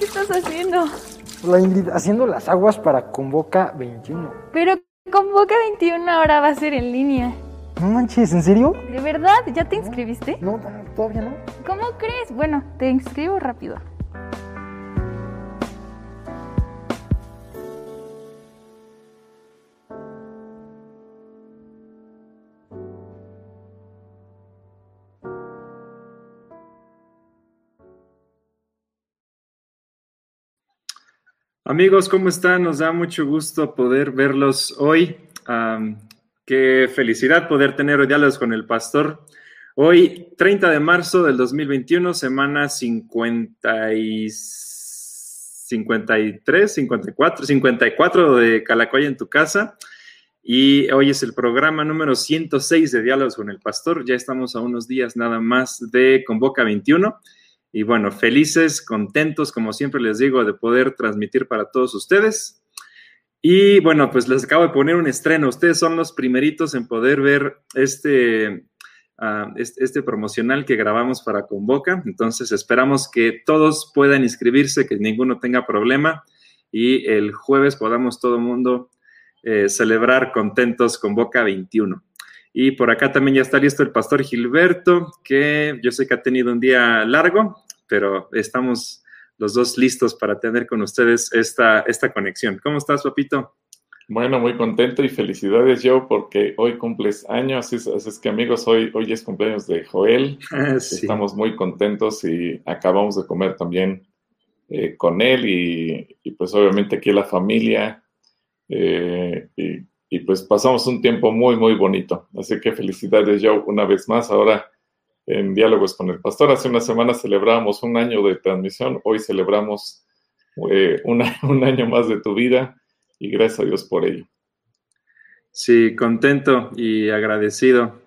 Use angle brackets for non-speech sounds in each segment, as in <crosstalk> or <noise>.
¿Qué estás haciendo? Ingrid, haciendo las aguas para Convoca 21. Pero Convoca 21 ahora va a ser en línea. No manches, ¿en serio? ¿De verdad? ¿Ya te inscribiste? No, todavía no. ¿Cómo crees? Bueno, te inscribo rápido. Amigos, ¿cómo están? Nos da mucho gusto poder verlos hoy. qué felicidad poder tener diálogos con el pastor. Hoy, 30 de marzo del 2021, semana 50 y 53, 54, 54 de Calacoya en tu casa. Y hoy es el programa número 106 de Diálogos con el Pastor. Ya estamos a unos días nada más de Convoca 21. Y bueno, felices, contentos, como siempre les digo, de poder transmitir para todos ustedes. Y bueno, pues les acabo de poner un estreno. Ustedes son los primeritos en poder ver este, uh, este, promocional que grabamos para Convoca. Entonces esperamos que todos puedan inscribirse, que ninguno tenga problema y el jueves podamos todo el mundo eh, celebrar contentos Convoca 21. Y por acá también ya está listo el pastor Gilberto, que yo sé que ha tenido un día largo, pero estamos los dos listos para tener con ustedes esta, esta conexión. ¿Cómo estás, papito? Bueno, muy contento y felicidades yo porque hoy cumples años, así, es que amigos, hoy, hoy es cumpleaños de Joel. <laughs> Estamos muy contentos y acabamos de comer también eh, con él y, pues obviamente aquí la familia. Eh, y y pues pasamos un tiempo muy, muy bonito. Así que felicidades, yo una vez más. Ahora en Diálogos con el Pastor. Hace una semana celebramos un año de transmisión, hoy celebramos eh, <laughs> un año más de tu vida y gracias a Dios por ello. Sí, contento y agradecido.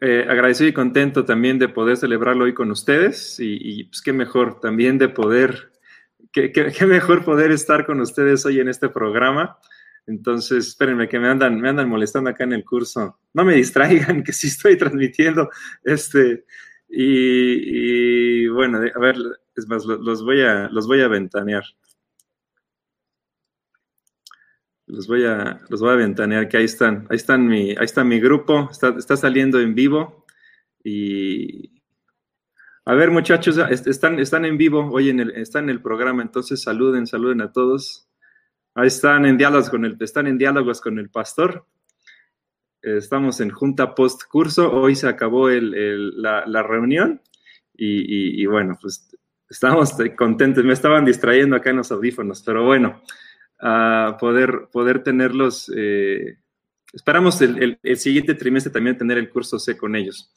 Eh, agradecido y contento también de poder celebrarlo hoy con ustedes y, pues qué mejor también de poder, qué, qué mejor poder estar con ustedes hoy en este programa. Entonces, espérenme que me andan, me andan molestando acá en el curso. No me distraigan, <laughs> que sí estoy transmitiendo. Este, y, bueno, a ver, es más, los voy a, los voy a ventanear. Los voy a, los voy a ventanear, que ahí están, ahí están mi, ahí está mi grupo, está, está saliendo en vivo. Y a ver, muchachos, están, están en vivo hoy en el, están en el programa, entonces saluden, saluden a todos. Ahí están en diálogos con el, están en diálogos con el pastor. Estamos en junta post curso. Hoy se acabó la, reunión y, bueno, pues estamos contentos. Me estaban distrayendo acá en los audífonos, pero bueno, poder, poder tenerlos. Eh, esperamos el, el, siguiente trimestre también tener el curso C con ellos.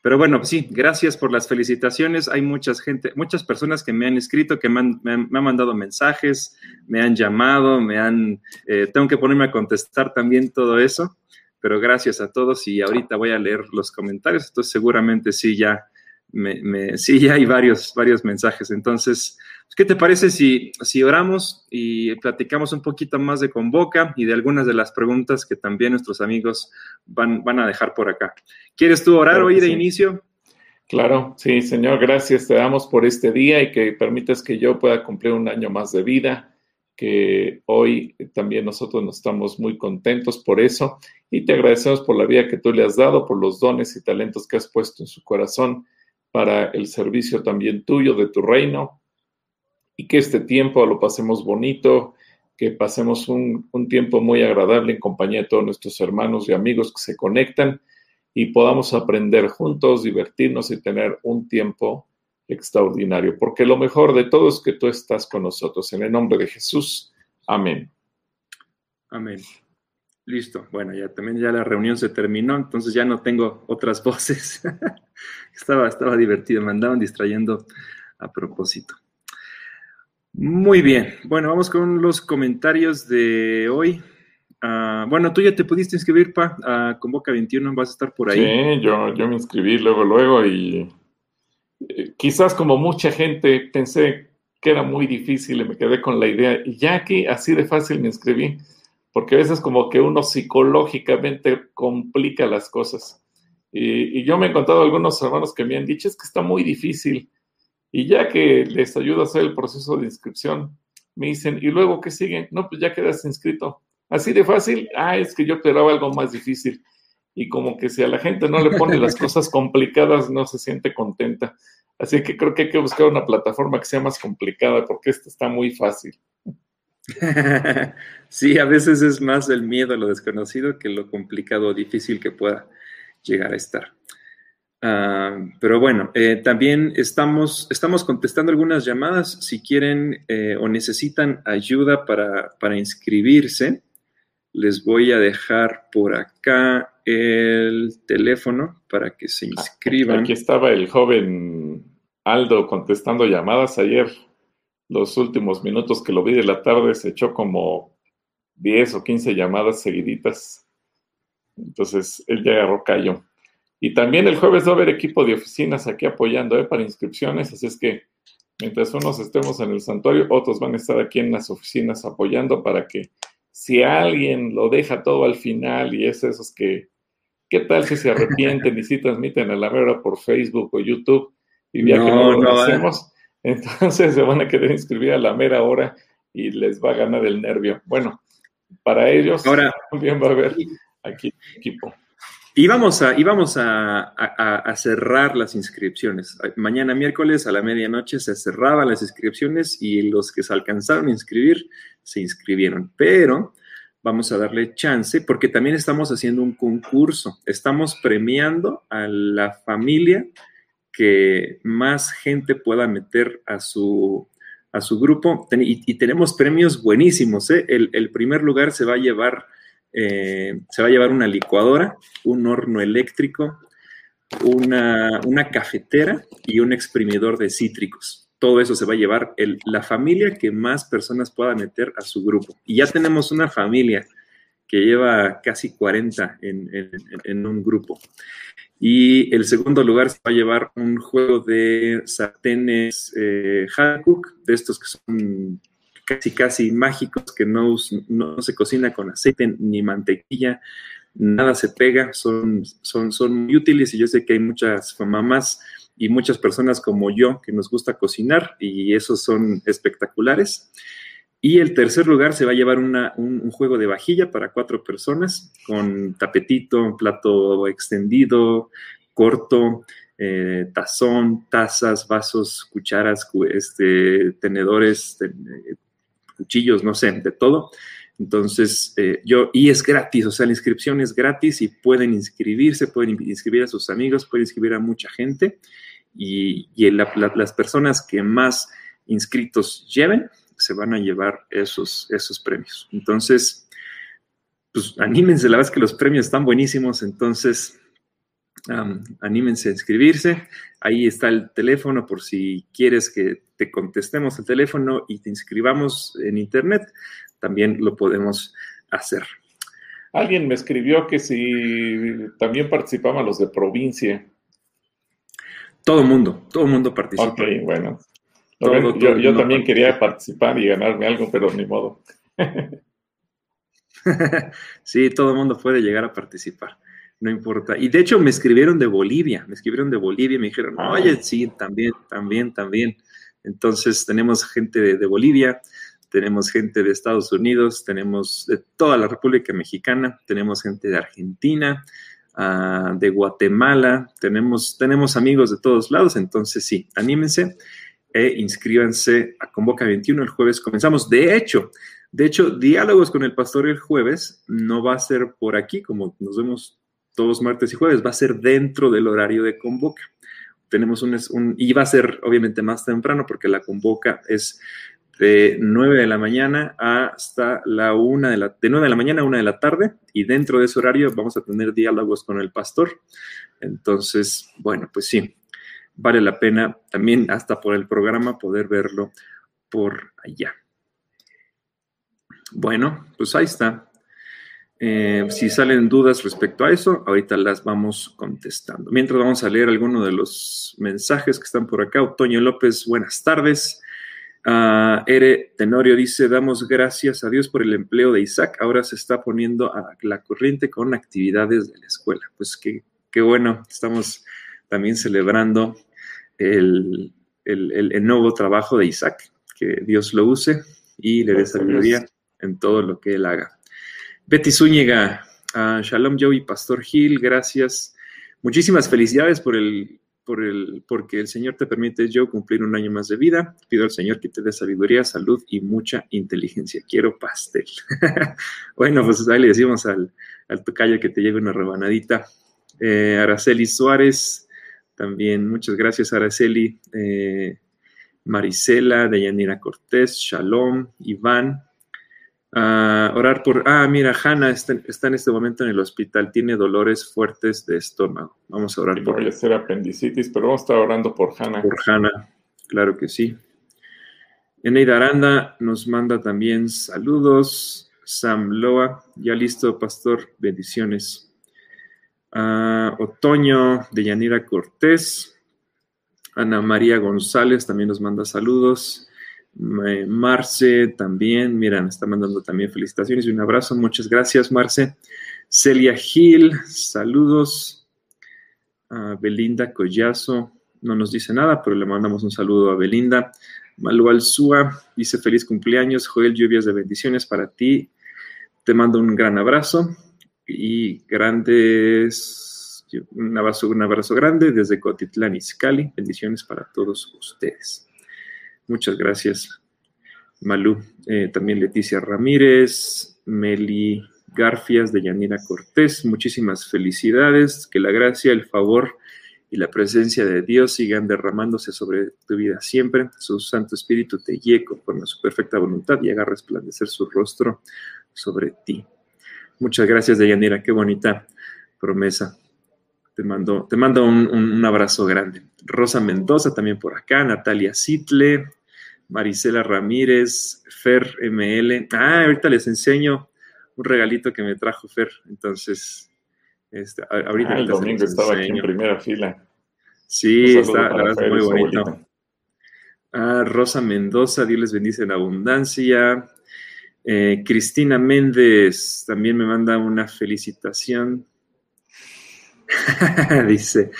Pero bueno, sí, gracias por las felicitaciones. Hay muchas gente, muchas personas que me han escrito, que me han, mandado mensajes, me han llamado, me han, eh, tengo que ponerme a contestar también todo eso. pero gracias a todos y ahorita voy a leer los comentarios, entonces seguramente sí ya, me, sí ya hay varios, varios mensajes. Entonces, ¿qué te parece si, si oramos y platicamos un poquito más de Convoca y de algunas de las preguntas que también nuestros amigos van, van a dejar por acá? ¿Quieres tú orar hoy de inicio? Claro, sí, Señor, gracias te damos por este día y que permitas que yo pueda cumplir un año más de vida, que hoy también nosotros nos estamos muy contentos por eso y te agradecemos por la vida que tú le has dado, por los dones y talentos que has puesto en su corazón para el servicio también tuyo de tu reino y que este tiempo lo pasemos bonito, que pasemos un, un tiempo muy agradable en compañía de todos nuestros hermanos y amigos que se conectan y podamos aprender juntos, divertirnos y tener un tiempo extraordinario, porque lo mejor de todo es que tú estás con nosotros. En el nombre de Jesús. Amén. Amén. Listo. Bueno, ya también ya la reunión se terminó, entonces ya no tengo otras <laughs> voces. estaba, estaba divertido, me andaban distrayendo a propósito. Muy bien. Bueno, vamos con los comentarios de hoy. Ah, bueno, tú ya te pudiste inscribir, Pa, a Convoca 21, vas a estar por ahí. Sí, yo, yo me inscribí luego, luego y eh, quizás como mucha gente pensé que era muy difícil y me quedé con la idea, y ya que así de fácil me inscribí, porque a veces como que uno psicológicamente complica las cosas. Y yo me he encontrado algunos hermanos que me han dicho, es que está muy difícil. Y ya que les ayuda a hacer el proceso de inscripción, me dicen, ¿y luego qué siguen? No, pues ya quedas inscrito. Así de fácil, ah, es que yo esperaba algo más difícil. Y como que si a la gente no le pone las <laughs> cosas complicadas, no se siente contenta. Así que creo que hay que buscar una plataforma que sea más complicada, porque esta está muy fácil. <laughs> Sí, a veces es más el miedo a lo desconocido que lo complicado o difícil que pueda llegar a estar. Ah, pero bueno, eh, también estamos, estamos contestando algunas llamadas. Si quieren eh, o necesitan ayuda para, para inscribirse, les voy a dejar por acá el teléfono para que se inscriban. Aquí estaba el joven Aldo contestando llamadas ayer. Los últimos minutos que lo vi de la tarde se echó como 10 o 15 llamadas seguiditas. Entonces él ya agarró callo. Y también el jueves va a haber equipo de oficinas aquí apoyando ¿eh? para inscripciones. Así es que mientras unos estemos en el santuario, otros van a estar aquí en las oficinas apoyando para que si alguien lo deja todo al final y es esos que, ¿qué tal si se arrepienten y si transmiten a la mera por Facebook o YouTube y ya que no lo hacemos? Entonces se van a querer inscribir a la mera hora y les va a ganar el nervio. Bueno, para ellos Ahora, también va a haber aquí equipo. Íbamos a, íbamos a, a, cerrar las inscripciones. Mañana miércoles a la medianoche se cerraban las inscripciones y los que se alcanzaron a inscribir se inscribieron. Pero vamos a darle chance porque también estamos haciendo un concurso. Estamos premiando a la familia que más gente pueda meter a su, a su grupo y, tenemos premios buenísimos. ¿eh? El primer lugar se va a llevar eh, se va a llevar una licuadora, un horno eléctrico, una, cafetera y un exprimidor de cítricos. Todo eso se va a llevar la familia que más personas pueda meter a su grupo. Y ya tenemos una familia que lleva casi 40 en, un grupo. Y el segundo lugar se va a llevar un juego de sartenes eh, de estos que son casi casi mágicos que no, no se cocina con aceite ni mantequilla, nada se pega, son, son, son muy útiles y yo sé que hay muchas mamás y muchas personas como yo que nos gusta cocinar y esos son espectaculares. Y el tercer lugar se va a llevar un, juego de vajilla para cuatro personas con tapetito, plato extendido, corto, eh, tazón, tazas, vasos, cucharas, este, tenedores, cuchillos, no sé, de todo. Entonces, eh, yo, y es gratis, o sea, la inscripción es gratis y pueden inscribirse, pueden inscribir a sus amigos, pueden inscribir a mucha gente y, las personas que más inscritos lleven se van a llevar esos, esos premios. Entonces, pues anímense, la verdad es que los premios están buenísimos, entonces anímense a inscribirse. Ahí está el teléfono por si quieres que te contestemos el teléfono y te inscribamos en internet, también lo podemos hacer. Alguien me escribió que si también participaban los de provincia. Todo mundo, todo mundo participa. Ok, bueno. yo, también quería participar y ganarme algo, pero ni modo. <laughs> sí, todo el mundo puede llegar a participar, no importa. Y de hecho me escribieron de Bolivia, me escribieron de Bolivia y me dijeron, ah. oye, sí, también, también, también. Entonces tenemos gente de Bolivia, tenemos gente de Estados Unidos, tenemos de toda la República Mexicana, tenemos gente de Argentina, ah, de Guatemala, tenemos, tenemos amigos de todos lados, entonces sí, anímense e inscríbanse a Convoca 21 el jueves. Comenzamos, de hecho, de hecho, diálogos con el pastor el jueves no va a ser por aquí, como nos vemos todos martes y jueves, va a ser dentro del horario de Convoca. Tenemos un, y va a ser obviamente más temprano porque la Convoca es de 9 de la mañana hasta la 1 de la, de 9 de la mañana a 1 de la tarde y dentro de ese horario vamos a tener diálogos con el pastor. Entonces, bueno, pues sí, vale la pena también hasta por el programa poder verlo por allá. Bueno, pues ahí está. Eh, si salen dudas respecto a eso, ahorita las vamos contestando. Mientras vamos a leer algunos de los mensajes que están por acá. Otoño López, buenas tardes. Uh, Ere Tenorio dice, damos gracias a Dios por el empleo de Isaac, ahora se está poniendo a la corriente con actividades de la escuela. Pues qué, qué bueno, estamos también celebrando el, el, nuevo trabajo de Isaac, que Dios lo use y le dé sabiduría en todo lo que él haga. Betty Zúñiga, uh, Shalom Joey, Pastor Gil, gracias. Muchísimas felicidades por el por el, porque el Señor te permite yo cumplir un año más de vida. Pido al Señor que te dé sabiduría, salud y mucha inteligencia. Quiero pastel. <laughs> bueno, pues ahí le decimos al, al tocayo que te lleve una rebanadita. Eh, Araceli Suárez, también muchas gracias Araceli. Eh, Marisela, Deyanira Cortés, Shalom, Iván, orar por, ah, mira, Hanna está, en este momento en el hospital, tiene dolores fuertes de estómago. Vamos a orar por ella. ser apendicitis, pero vamos a estar orando por Hanna. Por Hanna, claro que sí. Eneida Aranda nos manda también saludos. Sam Loa, ya listo, pastor, bendiciones. Ah, Otoño de Yanira Cortés. Ana María González también nos manda saludos. Marce también, mira, está mandando también felicitaciones y un abrazo. Muchas gracias, Marce. Celia Gil, saludos. Belinda Collazo, no nos dice nada, pero le mandamos un saludo a Belinda. Malu Alzúa dice feliz cumpleaños. Joel, lluvias de bendiciones para ti. Te mando un gran abrazo y grandes, un abrazo, un abrazo grande desde Cotitlán, Izcalli. Bendiciones para todos ustedes. Muchas gracias, Malú. Eh, también Leticia Ramírez, Meli Garfias de Yanira Cortés. Muchísimas felicidades. Que la gracia, el favor y la presencia de Dios sigan derramándose sobre tu vida siempre. Su Santo Espíritu te guíe conforme a su perfecta voluntad y haga resplandecer su rostro sobre ti. Muchas gracias, Deyanira. Qué bonita promesa. Te mando, te mando un, un, abrazo grande. Rosa Mendoza también por acá, Natalia Sitle, Marisela Ramírez, Fer ML. Ah, ahorita les enseño un regalito que me trajo Fer. Entonces, este, ahorita. Ah, el domingo estaba aquí en primera fila. Sí, está, muy bonito. Ah, Rosa Mendoza, Dios les bendice en abundancia. Eh, Cristina Méndez también me manda una felicitación. <laughs> Dice,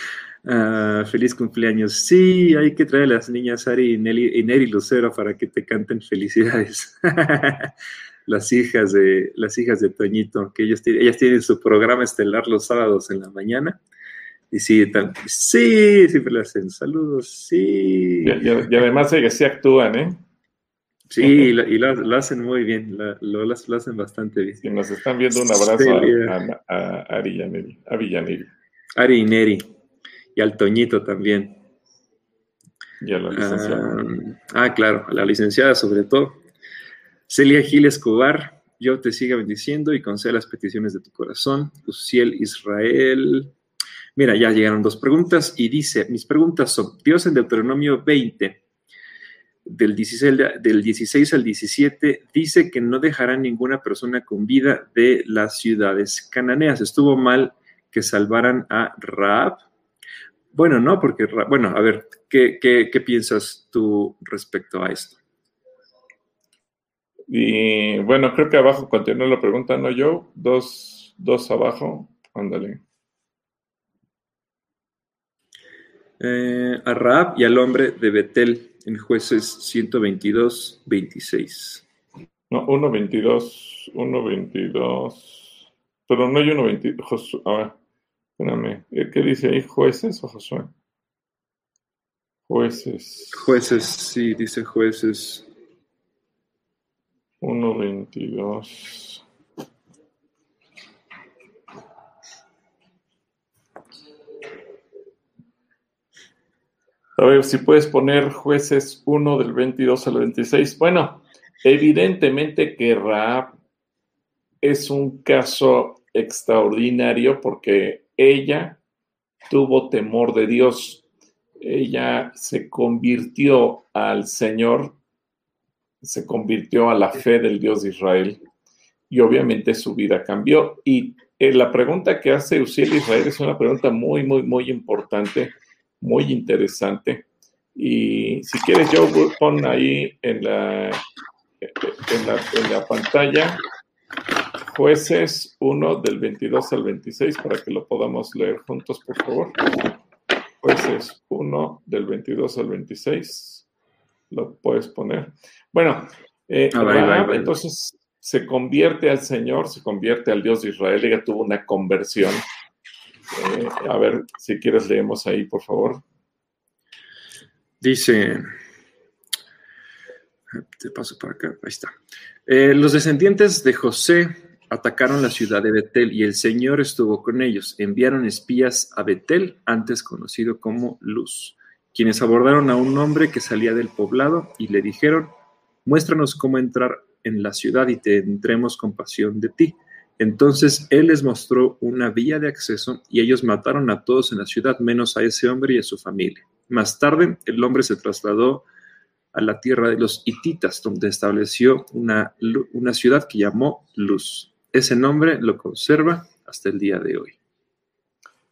Ah, feliz cumpleaños. Sí, hay que traer a las niñas Ari y, Nelly, y Neri Lucero para que te canten felicidades. <laughs> las hijas de las hijas de Toñito, que ellos, ellas tienen su programa estelar los sábados en la mañana. Y sí, sí, siempre le hacen saludos, sí. Y, además ellas sí actúan, ¿eh? Sí, <laughs> y, lo, hacen muy bien, lo, hacen bastante bien. Y nos están viendo un abrazo a, Ari y a, Neri, a Villaneri. Ari y Neri y al Toñito también. Y a la licenciada. Ah, ah, claro, a la licenciada sobre todo. Celia Gil Escobar, yo te siga bendiciendo y conceda las peticiones de tu corazón. Uciel Israel. Mira, ya llegaron dos preguntas y dice, mis preguntas son, Dios en Deuteronomio 20 del 16, del 16 al 17, dice que no dejará ninguna persona con vida de las ciudades cananeas. Estuvo mal que salvaran a Raab. Bueno, no, porque, bueno, a ver, ¿qué, qué, piensas tú respecto a esto? Y bueno, creo que abajo continúa la pregunta, ¿no, yo? Dos, dos abajo, ándale. Eh, a Raab y al hombre de Betel en jueces 122, 26. No, 1.22, 1.22, pero no hay 1.22, a ver, espérame, ¿qué dice ahí? ¿Jueces o Josué? Jueces. Jueces, sí, dice jueces. 1.22. A ver si puedes poner jueces 1 del 22 al 26. Bueno, evidentemente que Raab es un caso extraordinario porque ella tuvo temor de Dios. Ella se convirtió al Señor, se convirtió a la fe del Dios de Israel y obviamente su vida cambió. Y eh, la pregunta que hace Uziel Israel es una pregunta muy, muy, muy importante muy interesante. Y si quieres, yo pon ahí en la, en la, pantalla jueces 1 del 22 al 26 para que lo podamos leer juntos, por favor. Jueces 1 del 22 al 26. Lo puedes poner. Bueno, eh, entonces se convierte al Señor, se convierte al Dios de Israel. Ella tuvo una conversión eh, a ver, si quieres leemos ahí, por favor. Dice, te paso para acá, ahí está. Eh, los descendientes de José atacaron la ciudad de Betel y el Señor estuvo con ellos. Enviaron espías a Betel, antes conocido como Luz, quienes abordaron a un hombre que salía del poblado y le dijeron, muéstranos cómo entrar en la ciudad y tendremos compasión de ti. Entonces él les mostró una vía de acceso y ellos mataron a todos en la ciudad, menos a ese hombre y a su familia. Más tarde, el hombre se trasladó a la tierra de los hititas, donde estableció una, una ciudad que llamó Luz. Ese nombre lo conserva hasta el día de hoy.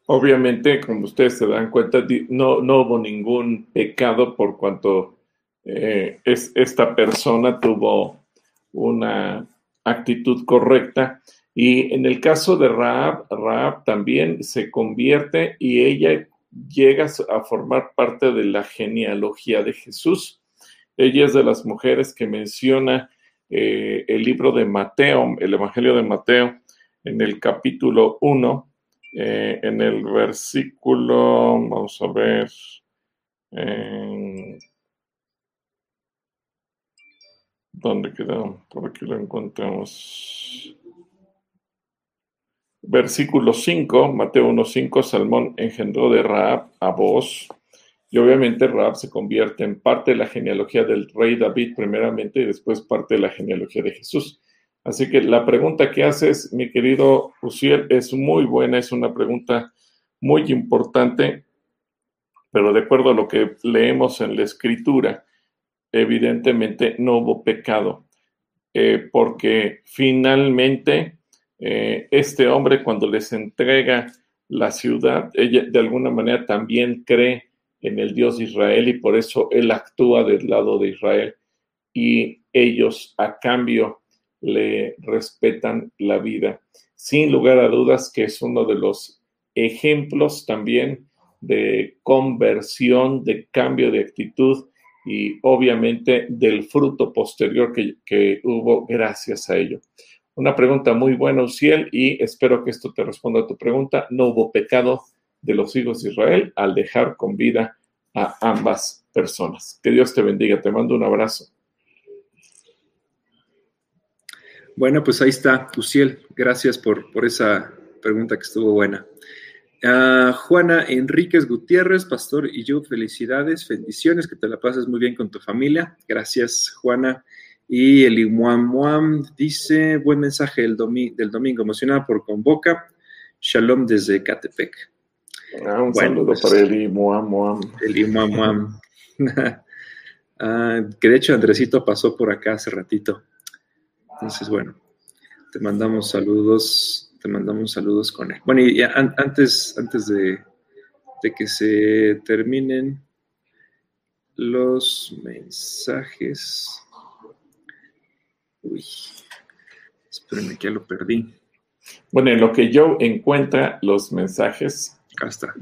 Obviamente, como ustedes se dan cuenta, no, no hubo ningún pecado por cuanto eh, es, esta persona tuvo una actitud correcta y en el caso de Raab, Raab también se convierte y ella llega a formar parte de la genealogía de Jesús. Ella es de las mujeres que menciona eh, el libro de Mateo, el Evangelio de Mateo, en el capítulo 1, eh, en el versículo, vamos a ver, ¿dónde quedó? Por aquí lo encontramos. Versículo 5, Mateo 1.5, Salmón engendró de Raab a Boaz. Y obviamente Raab se convierte en parte de la genealogía del rey David primeramente y después parte de la genealogía de Jesús. Así que la pregunta que haces, mi querido Uziel, es muy buena, es una pregunta muy importante, pero de acuerdo a lo que leemos en la escritura, evidentemente no hubo pecado, eh, porque finalmente eh, este hombre cuando les entrega la ciudad, ella de alguna manera también cree en el Dios de Israel y por eso él actúa del lado de Israel y ellos a cambio le respetan la vida. Sin lugar a dudas que es uno de los ejemplos también de conversión, de cambio de actitud y obviamente del fruto posterior que, que hubo gracias a ello. Una pregunta muy buena, Uciel, y espero que esto te responda a tu pregunta. No hubo pecado de los hijos de Israel al dejar con vida a ambas personas. Que Dios te bendiga. Te mando un abrazo. Bueno, pues ahí está, Uciel. Gracias por, por esa pregunta que estuvo buena. Ah, Juana Enríquez Gutiérrez, pastor y yo, felicidades, bendiciones, que te la pases muy bien con tu familia. Gracias, Juana. Y el Imuamuam dice, buen mensaje del, del domingo, emocionada por Convoca. Shalom desde Catepec. Ah, un saludo pues, para el Imuamuam. El Imuamuam. <laughs> Ah, que de hecho Andresito pasó por acá hace ratito. Entonces, bueno, te mandamos saludos, te mandamos saludos con él. Bueno, y antes, antes de, de que se terminen los mensajes. Uy, espérenme que ya lo perdí. Bueno, en lo que yo encuentra los mensajes,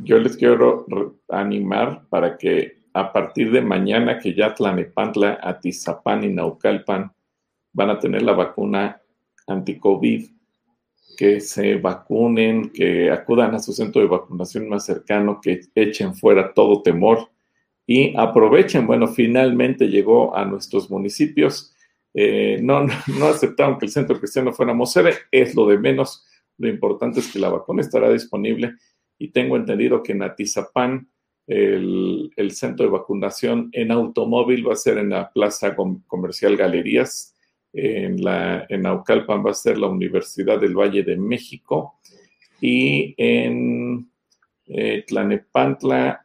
yo les quiero animar para que a partir de mañana que ya Tlanepantla, Atizapán y Naucalpan van a tener la vacuna anti-COVID, que se vacunen, que acudan a su centro de vacunación más cercano, que echen fuera todo temor y aprovechen. Bueno, finalmente llegó a nuestros municipios. Eh, no, no, aceptaron que el centro cristiano fuera sede, es lo de menos. Lo importante es que la vacuna estará disponible y tengo entendido que en Atizapán el, centro de vacunación en automóvil va a ser en la Plaza Comercial Galerías, en, Naucalpan va a ser la Universidad del Valle de México y en eh, Tlanepantla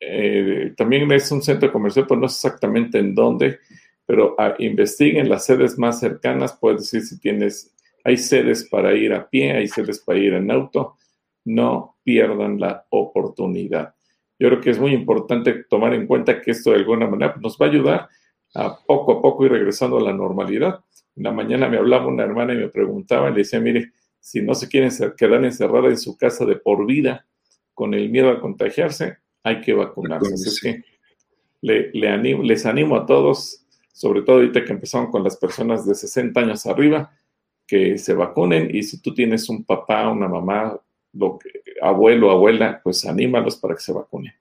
eh, también es un centro comercial, pero no sé exactamente en dónde, pero ah, investiguen las sedes más cercanas, puedes decir si tienes, hay sedes para ir a pie, hay sedes para ir en auto, no pierdan la oportunidad. Yo creo que es muy importante tomar en cuenta que esto de alguna manera nos va a ayudar a poco a poco ir regresando a la normalidad. En la mañana me hablaba una hermana y me preguntaba, y le decía, mire, si no se quieren quedar encerrada en su casa de por vida con el miedo a contagiarse, hay que vacunarse. Así que le, animo, les animo a todos, sobre todo ahorita que empezaron con las personas de 60 años arriba, que se vacunen y si tú tienes un papá, una mamá, lo que, abuelo, abuela, pues anímalos para que se vacunen.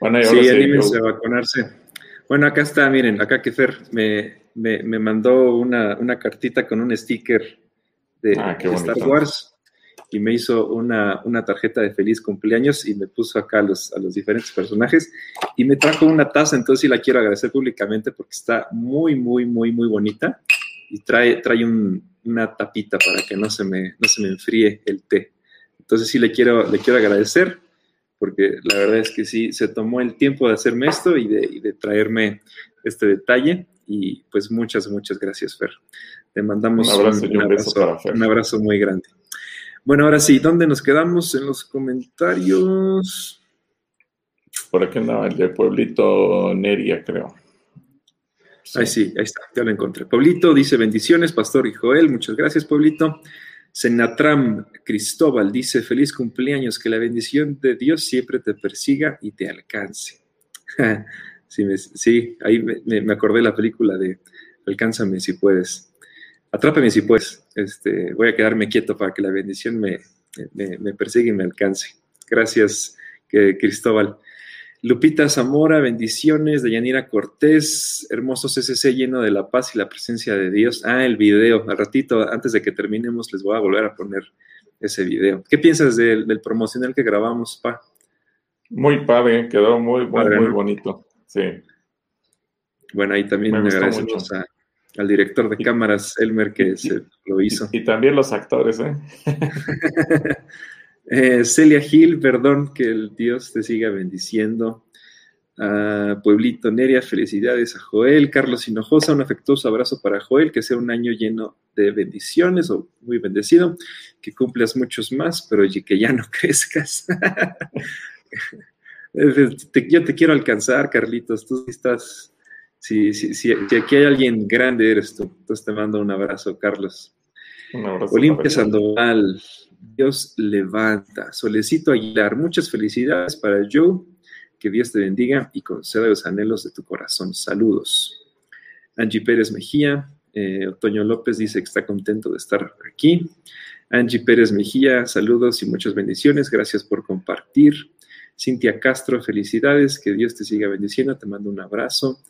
Bueno, sí, anímense a vacunarse. Bueno, acá está, miren, acá que Fer me, me, mandó una, una, cartita con un sticker de, ah, Star Wars y me hizo una, una, tarjeta de feliz cumpleaños y me puso acá a los, a los diferentes personajes y me trajo una taza, entonces sí la quiero agradecer públicamente porque está muy, muy, muy, muy bonita y trae, trae una tapita para que no se, me, no se me enfríe el té. Entonces sí le quiero, le quiero agradecer porque la verdad es que sí, se tomó el tiempo de hacerme esto y de, y de traerme este detalle y pues muchas, muchas gracias, Fer. Te mandamos un abrazo, un, abrazo, un abrazo muy grande. Bueno, ahora sí, ¿dónde nos quedamos? En los comentarios. Por aquí andaba el de Pueblito Neria, creo. Ahí sí, ahí está, ya lo encontré. Pueblito dice bendiciones, Pastor y Joel, muchas gracias, Pueblito. Senatram Cristóbal dice feliz cumpleaños, que la bendición de Dios siempre te persiga y te alcance. <laughs> sí, ahí me, me acordé la película de Alcánzame si puedes atrápame si puedes. Este, voy a quedarme quieto para que la bendición me, me, persiga y me alcance. Gracias, Cristóbal. Lupita Zamora, bendiciones. de Yanira Cortés, hermoso CCC lleno de la paz y la presencia de Dios. Ah, el video. Al ratito, antes de que terminemos, les voy a volver a poner ese video. ¿Qué piensas del, promocional que grabamos, Pa? Muy padre, quedó muy, muy, bonito. Sí. Bueno, ahí también me agradecemos a, al director de cámaras, Elmer, que se lo hizo. Y, también los actores, ¿eh? <laughs> ¿eh? Celia Gil, perdón, que el Dios te siga bendiciendo. Pueblito Neria, felicidades a Joel. Carlos Hinojosa, un afectuoso abrazo para Joel, que sea un año lleno de bendiciones o muy bendecido, que cumplas muchos más, pero que ya no <laughs> crezcas. yo te quiero alcanzar, Carlitos, tú estás si, si, si, aquí hay alguien grande, eres tú. Entonces te mando un abrazo, Carlos. Un abrazo. Olimpia Sandoval, Dios levanta. Solecito Aguilar, muchas felicidades para Joe. Que Dios te bendiga y conceda los anhelos de tu corazón. Saludos. Angie Pérez Mejía, eh, Otoño López dice que está contento de estar aquí. Angie Pérez Mejía, saludos y muchas bendiciones. Gracias por compartir. Cintia Castro, felicidades. Que Dios te siga bendiciendo. Te mando un abrazo.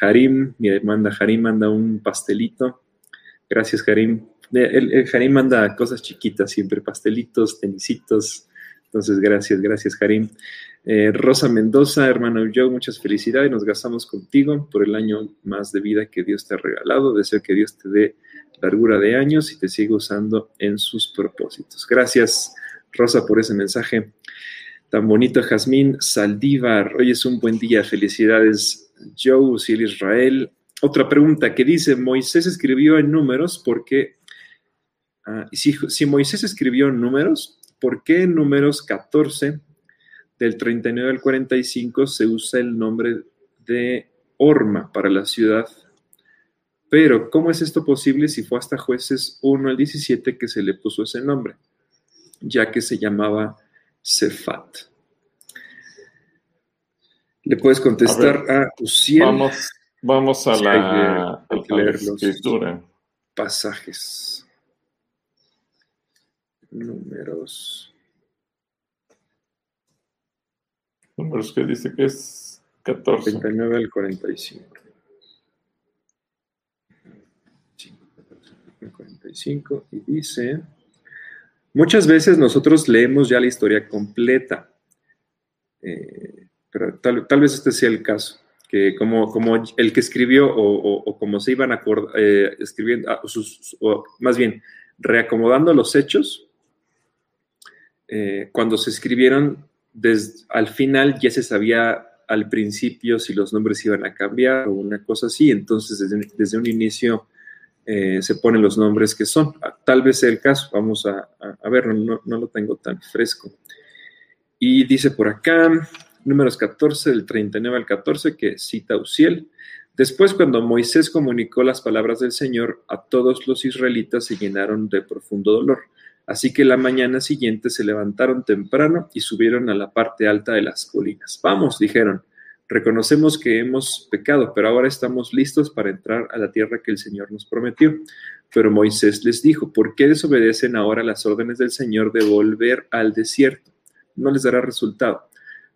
Harim, mi hermana Harim manda un pastelito. Gracias, Harim. El, Harim manda cosas chiquitas siempre, pastelitos, tenisitos. Entonces, gracias, gracias, Harim. Eh, Rosa Mendoza, hermano Joe, muchas felicidades. Nos gastamos contigo por el año más de vida que Dios te ha regalado. Deseo que Dios te dé largura de años y te siga usando en sus propósitos. Gracias, Rosa, por ese mensaje Tan bonito, Jazmín Saldívar. Hoy es un buen día. Felicidades, Joe, Ciel Israel. Otra pregunta que dice, Moisés escribió en números porque, ah, si, si Moisés escribió números, ¿por qué en números 14 del 39 al 45 se usa el nombre de Orma para la ciudad? Pero, ¿cómo es esto posible si fue hasta jueces 1 al 17 que se le puso ese nombre? Ya que se llamaba Cefat. Le puedes contestar a, Uziel. Vamos, vamos a la, escritura. Pasajes. Números. Números que dice que es 14. 39 al 45. 45 y dice, muchas veces nosotros leemos ya la historia completa, eh, pero tal, vez este sea el caso, que como, como el que escribió o, como se iban eh, escribiendo, ah, o más bien reacomodando los hechos, eh, cuando se escribieron, al final ya se sabía al principio si los nombres iban a cambiar o una cosa así, entonces desde, un inicio eh, se ponen los nombres que son. Ah, tal vez sea el caso, vamos a, a, ver, no, lo tengo tan fresco. Y dice por acá, números 14, del 39 al 14, que cita Uziel. Después, cuando Moisés comunicó las palabras del Señor, a todos los israelitas se llenaron de profundo dolor. Así que la mañana siguiente se levantaron temprano y subieron a la parte alta de las colinas. Vamos, dijeron, Reconocemos que hemos pecado, pero ahora estamos listos para entrar a la tierra que el Señor nos prometió. Pero Moisés les dijo, ¿por qué desobedecen ahora las órdenes del Señor de volver al desierto? No les dará resultado.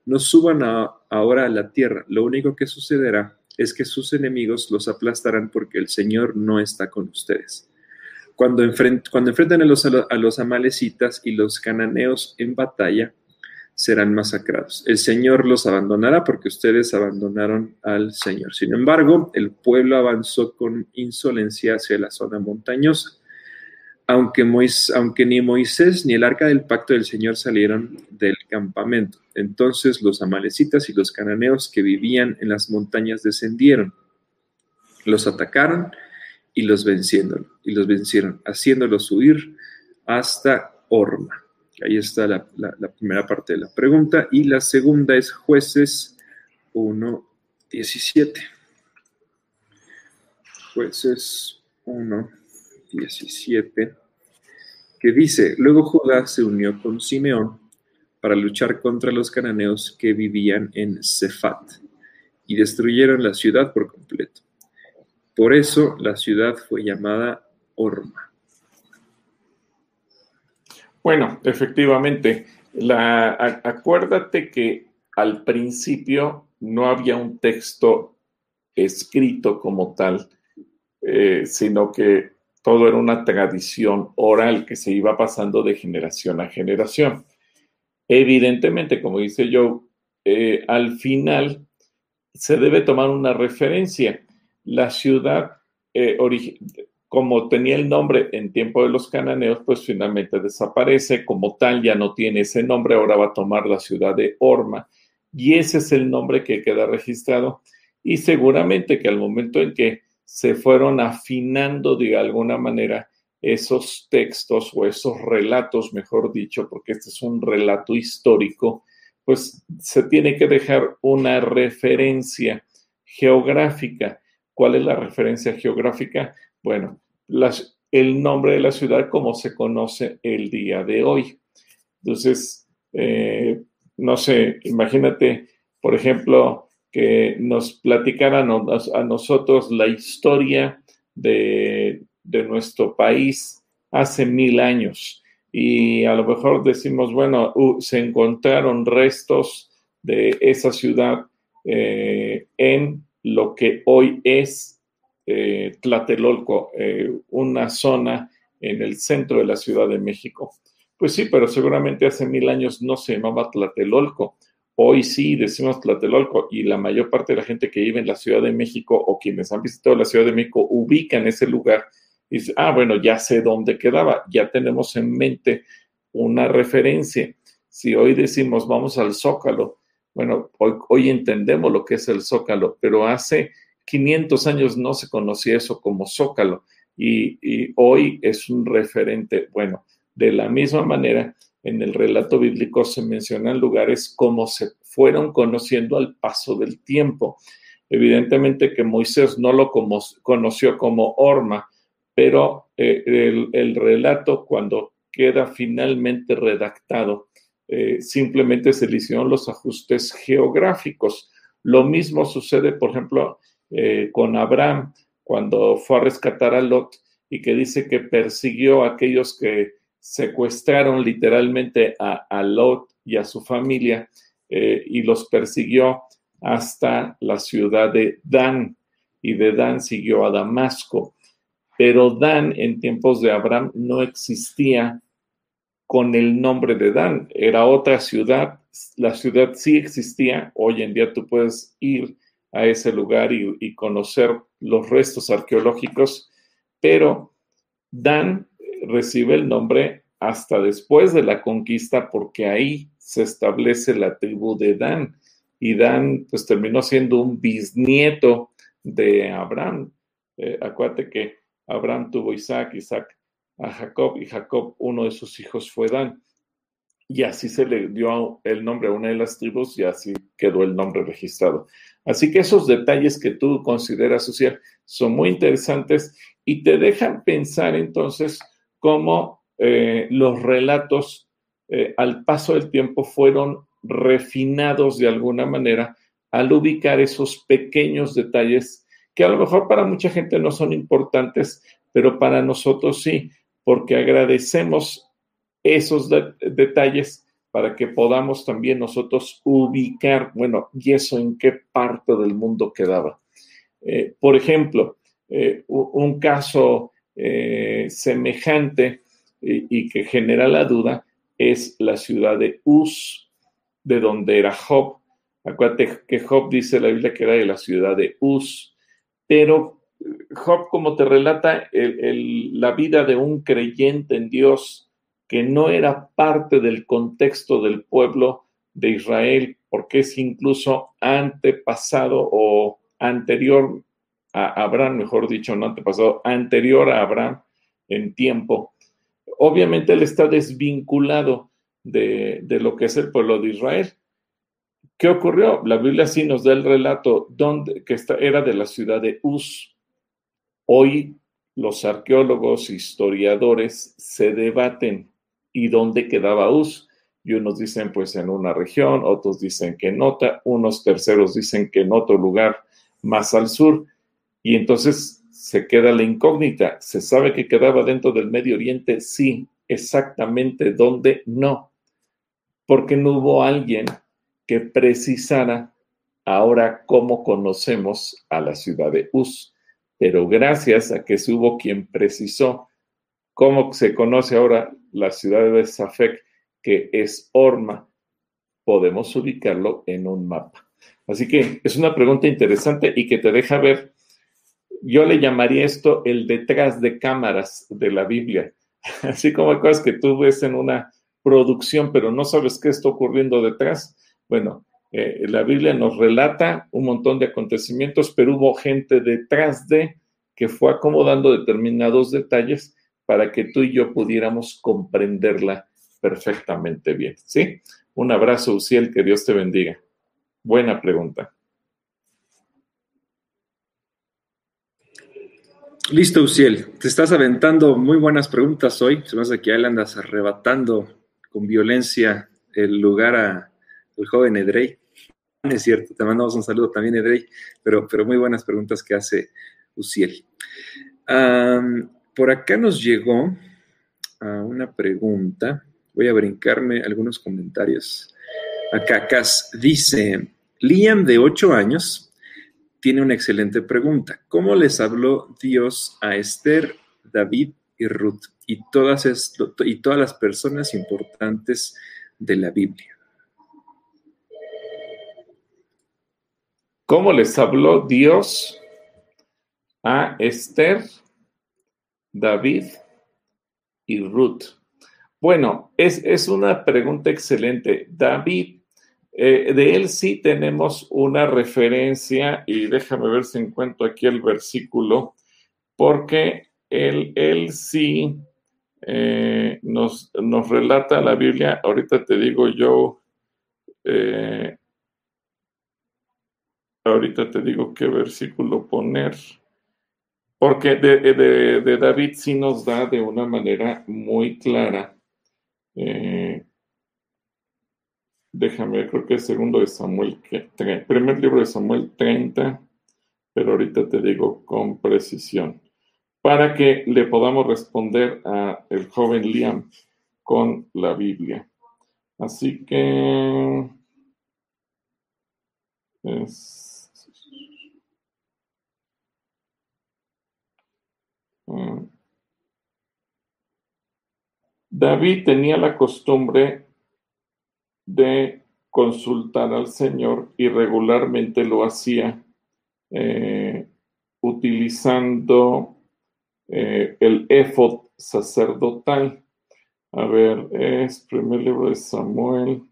No suban ahora a la tierra. Lo único que sucederá es que sus enemigos los aplastarán porque el Señor no está con ustedes. Cuando, cuando enfrentan a los, a los amalecitas y los cananeos en batalla, serán masacrados. El Señor los abandonará porque ustedes abandonaron al Señor. Sin embargo, el pueblo avanzó con insolencia hacia la zona montañosa. Aunque, aunque ni Moisés ni el arca del pacto del Señor salieron del campamento. Entonces los amalecitas y los cananeos que vivían en las montañas descendieron, los atacaron y los y los vencieron, haciéndolos huir hasta Orma. Ahí está la, primera parte de la pregunta. Y la segunda es jueces 1, 17. Jueces 1, 17, que dice, luego Judá se unió con Simeón para luchar contra los cananeos que vivían en Cefat y destruyeron la ciudad por completo. Por eso la ciudad fue llamada Orma. Bueno, efectivamente, acuérdate que al principio no había un texto escrito como tal, eh, sino que todo era una tradición oral que se iba pasando de generación a generación. Evidentemente, como dice yo, eh, al final se debe tomar una referencia. La ciudad eh, como tenía el nombre en tiempo de los cananeos, pues finalmente desaparece, como tal ya no tiene ese nombre, ahora va a tomar la ciudad de Orma, y ese es el nombre que queda registrado, y seguramente que al momento en que se fueron afinando de alguna manera esos textos o esos relatos, mejor dicho, porque este es un relato histórico, pues se tiene que dejar una referencia geográfica. ¿Cuál es la referencia geográfica? Bueno, el nombre de la ciudad como se conoce el día de hoy. Entonces, eh, no sé, imagínate, por ejemplo, que nos platicaran a nosotros la historia de, nuestro país hace mil años. Y a lo mejor decimos, bueno, se encontraron restos de esa ciudad eh, en lo que hoy es eh, Tlatelolco, eh, una zona en el centro de la Ciudad de México. Pues sí, pero seguramente hace mil años no se llamaba Tlatelolco. Hoy sí decimos Tlatelolco y la mayor parte de la gente que vive en la Ciudad de México o quienes han visitado la Ciudad de México ubican ese lugar y dicen, ah, bueno, ya sé dónde quedaba, ya tenemos en mente una referencia. Si hoy decimos vamos al Zócalo, bueno, hoy, entendemos lo que es el Zócalo, pero hace 500 años no se conocía eso como Zócalo y, y hoy es un referente. Bueno, de la misma manera, en el relato bíblico se mencionan lugares como se fueron conociendo al paso del tiempo. Evidentemente que Moisés no lo conoció como Orma, pero eh, el, relato cuando queda finalmente redactado, eh, simplemente se le hicieron los ajustes geográficos. Lo mismo sucede, por ejemplo, eh, con Abraham, cuando fue a rescatar a Lot y que dice que persiguió a aquellos que secuestraron literalmente a, Lot y a su familia y los persiguió hasta la ciudad de Dan y de Dan siguió a Damasco. Pero Dan en tiempos de Abraham no existía con el nombre de Dan, era otra ciudad. La ciudad sí existía, hoy en día tú puedes ir a ese lugar y, conocer los restos arqueológicos, pero Dan recibe el nombre hasta después de la conquista porque ahí se establece la tribu de Dan y Dan pues terminó siendo un bisnieto de Abraham. Eh, acuérdate que Abraham tuvo Isaac, Isaac a Jacob y Jacob, uno de sus hijos fue Dan. Y así se le dio el nombre a una de las tribus y así quedó el nombre registrado. Así que esos detalles que tú consideras social son muy interesantes y te dejan pensar entonces cómo eh, los relatos eh, al paso del tiempo fueron refinados de alguna manera al ubicar esos pequeños detalles que a lo mejor para mucha gente no son importantes, pero para nosotros sí, porque agradecemos esos detalles para que podamos también nosotros ubicar, bueno, y eso en qué parte del mundo quedaba. Eh, por ejemplo, eh, un caso eh, semejante y, y, que genera la duda es la ciudad de Uz de donde era Job. Acuérdate que Job dice la Biblia que era de la ciudad de Uz, pero Job, como te relata la vida de un creyente en Dios que no era parte del contexto del pueblo de Israel, porque es incluso antepasado o anterior a Abraham, mejor dicho, no antepasado, anterior a Abraham en tiempo. Obviamente él está desvinculado de, lo que es el pueblo de Israel. ¿Qué ocurrió? La Biblia sí nos da el relato donde, que era de la ciudad de Uz. Hoy los arqueólogos, historiadores se debaten y dónde quedaba Uz. Y unos dicen pues en una región, otros dicen que en otra, unos terceros dicen que en otro lugar más al sur. Y entonces se queda la incógnita. ¿Se sabe que quedaba dentro del Medio Oriente? Sí, exactamente dónde no porque no hubo alguien que precisara ahora cómo conocemos a la ciudad de Uz. Pero gracias a que hubo quien precisó cómo se conoce ahora la ciudad de Safek, que es Orma, podemos ubicarlo en un mapa. Así que es una pregunta interesante y que te deja ver, yo le llamaría esto el detrás de cámaras de la Biblia, <laughs> así como cosas que tú ves en una producción, pero no sabes qué está ocurriendo detrás. Bueno, eh, la Biblia nos relata un montón de acontecimientos, pero hubo gente detrás de que fue acomodando determinados detalles para que tú y yo pudiéramos comprenderla perfectamente bien. ¿Sí? Un abrazo, Uciel, que Dios te bendiga. Buena pregunta. Listo, Uciel. Te estás aventando muy buenas preguntas hoy. Se me hace que ahí andas arrebatando con violencia el lugar al joven Edrey. Es cierto, te mandamos un saludo también, Edrey, pero, pero muy buenas preguntas que hace Uciel. por acá nos llegó una pregunta. Voy a brincarme algunos comentarios. Acá Cas dice, Liam de 8 años tiene una excelente pregunta. ¿Cómo les habló Dios a Esther, David y Ruth? y todas, y todas las personas importantes de la Biblia. ¿Cómo les habló Dios a Esther, David y Ruth? Bueno, es, una pregunta excelente. David, eh, de él sí tenemos una referencia y déjame ver si encuentro aquí el versículo, porque él, él sí eh, nos, nos, relata la Biblia, ahorita te digo yo, eh, ahorita te digo qué versículo poner. Porque de, David sí nos da de una manera muy clara. Eh, déjame, creo que es segundo de Samuel, primer libro de Samuel 30, pero ahorita te digo con precisión, para que le podamos responder a el joven Liam con la Biblia. Así que es David tenía la costumbre de consultar al Señor y regularmente lo hacía eh, utilizando eh, el efod sacerdotal. A ver, es primer libro de Samuel,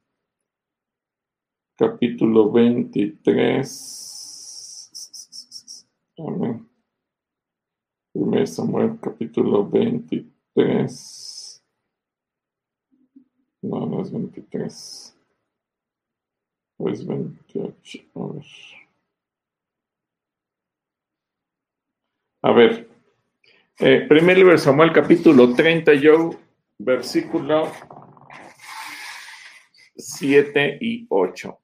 capítulo 23. Amén. 1 Samuel capítulo 23. No, no es 23. Es 28. A ver. A ver. Eh, primer libro de Samuel capítulo 30, yo, versículo 7 y 8.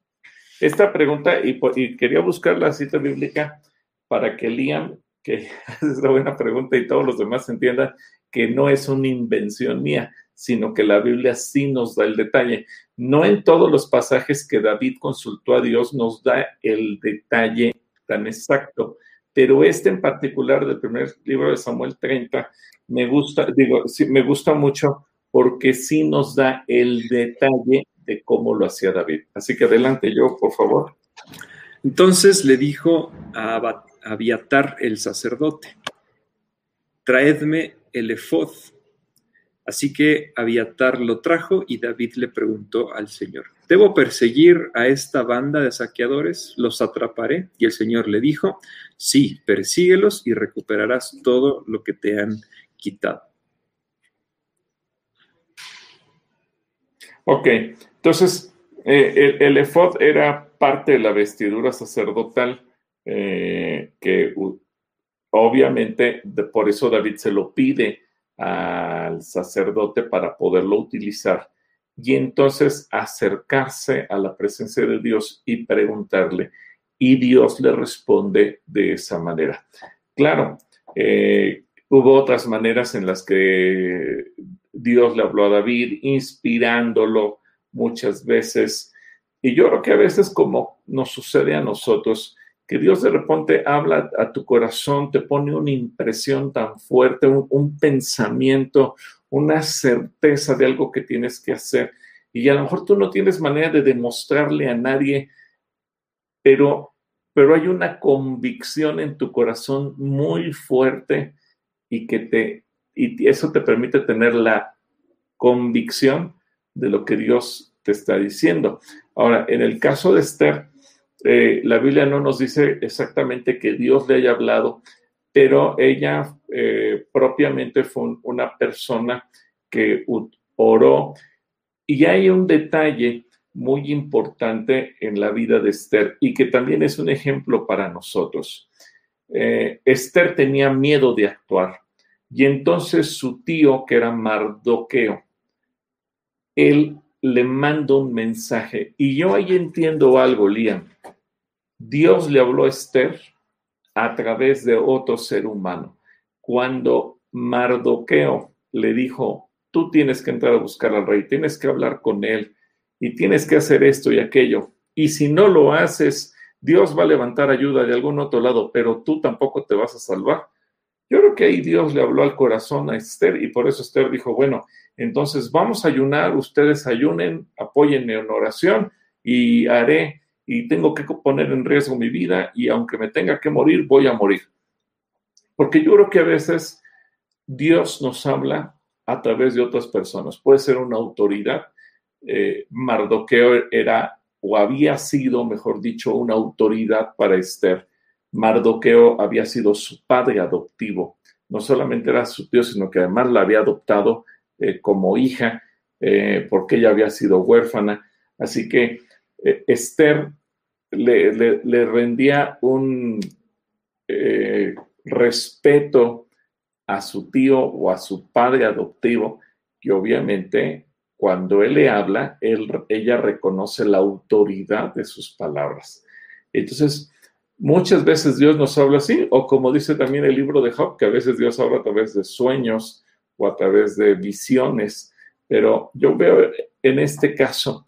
Esta pregunta, y, y quería buscar la cita bíblica para que Liam que <laughs> es la buena pregunta y todos los demás entiendan que no es una invención mía, sino que la Biblia sí nos da el detalle. No en todos los pasajes que David consultó a Dios nos da el detalle tan exacto, pero este en particular del primer libro de Samuel 30 me gusta, digo, sí, me gusta mucho porque sí nos da el detalle de cómo lo hacía David. Así que adelante yo, por favor. Entonces le dijo a Abiatar el sacerdote, traedme el efod. Así que Abiatar lo trajo y David le preguntó al Señor, ¿debo perseguir a esta banda de saqueadores? ¿Los atraparé? Y el Señor le dijo, sí, persíguelos y recuperarás todo lo que te han quitado. Ok, entonces eh, el, el efod era parte de la vestidura sacerdotal eh, que obviamente por eso David se lo pide al sacerdote para poderlo utilizar y entonces acercarse a la presencia de Dios y preguntarle y Dios le responde de esa manera. Claro, eh, hubo otras maneras en las que Dios le habló a David, inspirándolo muchas veces. Y yo creo que a veces como nos sucede a nosotros, que Dios de repente habla a tu corazón, te pone una impresión tan fuerte, un, pensamiento, una certeza de algo que tienes que hacer. Y a lo mejor tú no tienes manera de demostrarle a nadie, pero, pero hay una convicción en tu corazón muy fuerte y que te, y eso te permite tener la convicción de lo que Dios te está diciendo. Ahora, en el caso de Esther, eh, la Biblia no nos dice exactamente que Dios le haya hablado, pero ella eh, propiamente fue una persona que oró. Y hay un detalle muy importante en la vida de Esther y que también es un ejemplo para nosotros. Eh, Esther tenía miedo de actuar y entonces su tío, que era Mardoqueo, él le manda un mensaje y yo ahí entiendo algo, Liam. Dios le habló a Esther a través de otro ser humano. Cuando Mardoqueo le dijo, tú tienes que entrar a buscar al rey, tienes que hablar con él y tienes que hacer esto y aquello. Y si no lo haces, Dios va a levantar ayuda de algún otro lado, pero tú tampoco te vas a salvar. Yo creo que ahí Dios le habló al corazón a Esther y por eso Esther dijo, bueno, entonces vamos a ayunar, ustedes ayunen, apóyenme en oración y haré y tengo que poner en riesgo mi vida y aunque me tenga que morir, voy a morir. Porque yo creo que a veces Dios nos habla a través de otras personas. Puede ser una autoridad. Eh, Mardoqueo era o había sido, mejor dicho, una autoridad para Esther. Mardoqueo había sido su padre adoptivo. No solamente era su tío, sino que además la había adoptado eh, como hija eh, porque ella había sido huérfana. Así que Esther le, rendía un respeto a su tío o a su padre adoptivo, que obviamente cuando él le habla, ella reconoce la autoridad de sus palabras. Entonces, muchas veces Dios nos habla así, o como dice también el libro de Job, que a veces Dios habla a través de sueños o a través de visiones, pero yo veo en este caso,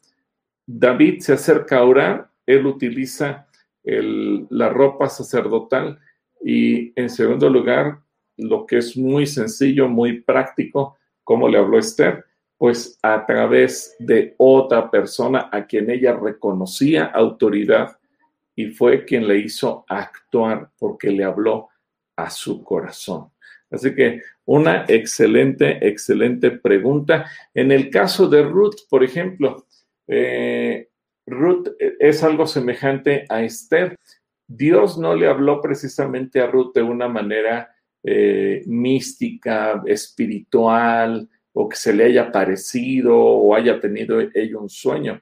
David se acerca a orar, él utiliza la ropa sacerdotal y en segundo lugar, lo que es muy sencillo, muy práctico, como le habló Esther, pues a través de otra persona a quien ella reconocía autoridad y fue quien le hizo actuar porque le habló a su corazón. Así que una excelente, excelente pregunta. En el caso de Ruth, por ejemplo, eh, Ruth es algo semejante a Esther. Dios no le habló precisamente a Ruth de una manera eh, mística, espiritual, o que se le haya parecido o haya tenido ella un sueño.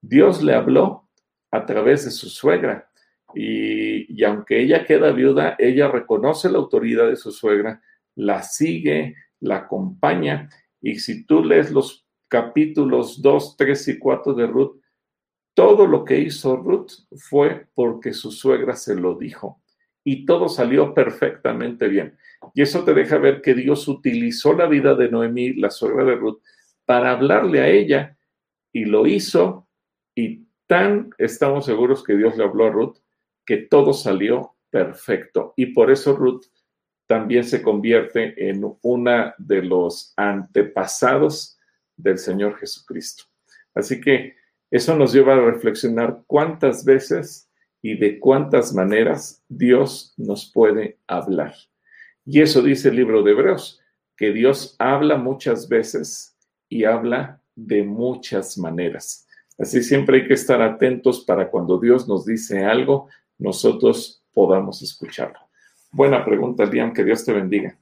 Dios le habló a través de su suegra. Y, y, aunque ella queda viuda, ella reconoce la autoridad de su suegra, la sigue, la acompaña. Y si tú lees los capítulos 2, 3 y 4 de Ruth, todo lo que hizo Ruth fue porque su suegra se lo dijo. Y todo salió perfectamente bien. Y eso te deja ver que Dios utilizó la vida de Noemí, la suegra de Ruth, para hablarle a ella y lo hizo y tan estamos seguros que Dios le habló a Ruth que todo salió perfecto. Y por eso Ruth también se convierte en una de los antepasados del Señor Jesucristo. Así que eso nos lleva a reflexionar cuántas veces y de cuántas maneras Dios nos puede hablar. Y eso dice el libro de Hebreos, que Dios habla muchas veces y habla de muchas maneras. Así siempre hay que estar atentos para cuando Dios nos dice algo, nosotros podamos escucharlo. Buena pregunta, Liam, que Dios te bendiga.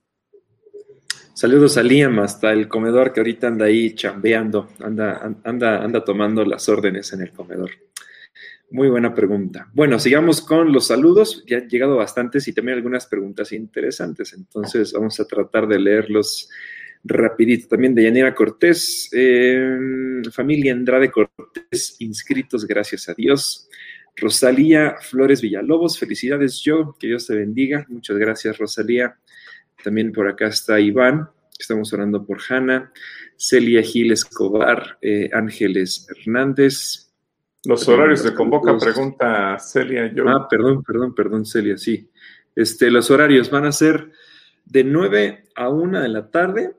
Saludos a Liam hasta el comedor que ahorita anda ahí chambeando, anda, anda, anda tomando las órdenes en el comedor. Muy buena pregunta. Bueno, sigamos con los saludos. Ya han llegado bastantes y también algunas preguntas interesantes. Entonces vamos a tratar de leerlos rapidito. También de Yanira Cortés, em, familia Andrade Cortés, inscritos, gracias a Dios. Rosalía Flores Villalobos, felicidades yo, que Dios te bendiga. Muchas gracias, Rosalía. También por acá está Iván, estamos orando por Hanna, Celia Gil Escobar, eh, Ángeles Hernández. Los horarios de convoca, pregunta Celia. Yo. Ah, perdón, perdón, perdón, Celia, sí. Este, los horarios van a ser de 9 a 1 de la tarde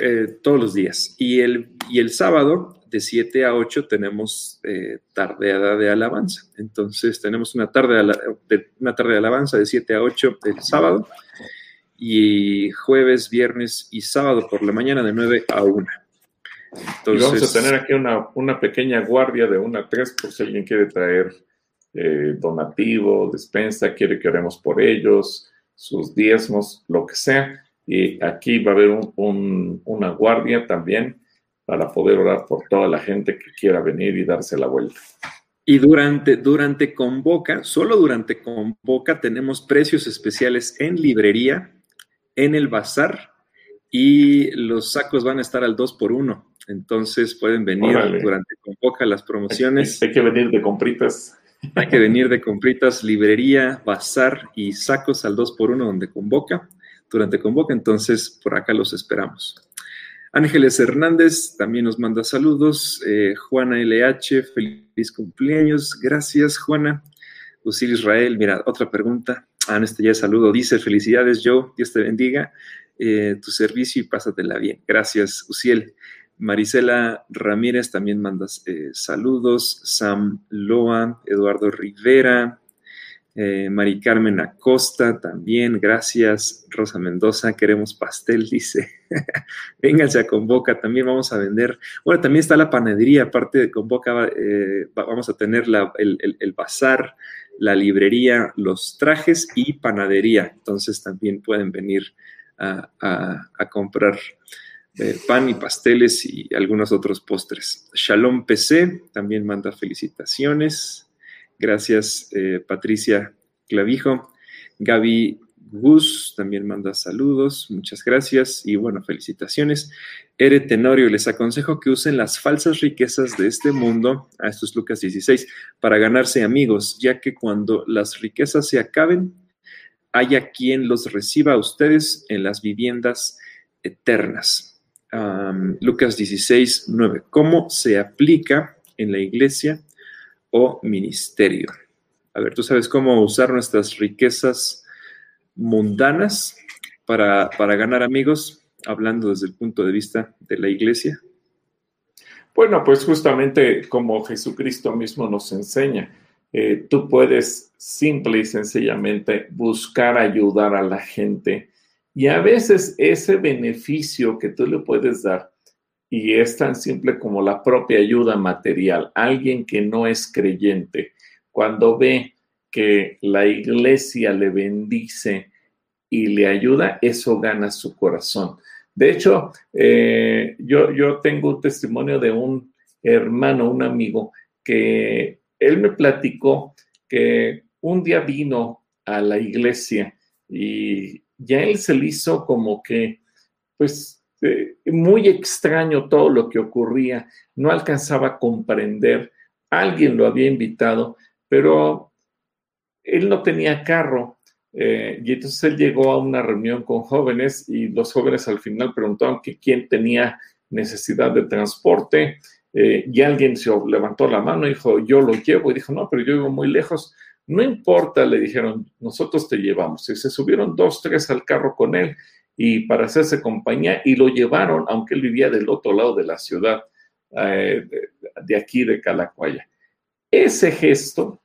eh, todos los días. Y el, y el sábado, de 7 a 8, tenemos eh, tardeada de alabanza. Entonces, tenemos una tarde, de, una tarde de alabanza de 7 a 8 el sábado y jueves, viernes y sábado por la mañana de 9 a 1. Entonces, vamos a tener aquí una, pequeña guardia de 1 a 3 por si alguien quiere traer eh, donativo, despensa, quiere que oremos por ellos, sus diezmos, lo que sea. Y aquí va a haber una guardia también para poder orar por toda la gente que quiera venir y darse la vuelta. Y durante, durante Convoca, solo durante Convoca tenemos precios especiales en librería en el bazar y los sacos van a estar al 2 por 1 Entonces pueden venir durante Convoca las promociones. Hay, que venir de compritas. Hay que venir de compritas, librería, bazar y sacos al 2 por 1 donde convoca, durante convoca. Entonces por acá los esperamos. Ángeles Hernández también nos manda saludos. Eh, Juana LH, feliz cumpleaños. Gracias, Juana. Usil Israel, mira, otra pregunta. Ah, este ya saludo. Dice, felicidades, yo, Dios te bendiga eh, tu servicio y pásatela bien. Gracias, Uciel. Marisela Ramírez también manda eh, saludos. Sam Loa, Eduardo Rivera, Eh, Mari Carmen Acosta también, gracias. Rosa Mendoza, queremos pastel, dice. <laughs> Vénganse a Convoca, también vamos a vender. Bueno, también está la panadería, aparte de Convoca, eh, vamos a tener el, bazar, la librería, los trajes y panadería. Entonces también pueden venir a, comprar eh, pan y pasteles y algunos otros postres. Shalom PC también manda felicitaciones. Gracias, eh, Patricia Clavijo. Gaby Gus también manda saludos, muchas gracias y bueno, felicitaciones. Ere Tenorio, les aconsejo que usen las falsas riquezas de este mundo, a estos es Lucas 16, para ganarse amigos, ya que cuando las riquezas se acaben, haya quien los reciba a ustedes en las viviendas eternas. Lucas 16, 9. ¿Cómo se aplica en la iglesia o ministerio. A ver, ¿tú sabes cómo usar nuestras riquezas mundanas para, ganar amigos, hablando desde el punto de vista de la iglesia? Bueno, pues justamente como Jesucristo mismo nos enseña, eh, tú puedes simple y sencillamente buscar ayudar a la gente y a veces ese beneficio que tú le puedes dar y es tan simple como la propia ayuda material. Alguien que no es creyente, cuando ve que la iglesia le bendice y le ayuda, eso gana su corazón. De hecho, eh, yo, yo tengo un testimonio de un hermano, un amigo, que él me platicó que un día vino a la iglesia y ya él se le hizo como que, pues, eh, muy extraño todo lo que ocurría, no alcanzaba a comprender, alguien lo había invitado, pero él no tenía carro. Eh, y entonces él llegó a una reunión con jóvenes y los jóvenes al final preguntaron que quién tenía necesidad de transporte eh, y alguien se levantó la mano y dijo, yo lo llevo y dijo, no, pero yo vivo muy lejos. No importa, le dijeron, nosotros te llevamos. Y se subieron dos, tres al carro con él y para hacerse compañía y lo llevaron, aunque él vivía del otro lado de la ciudad, eh, de, aquí de Calacuaya. Ese gesto,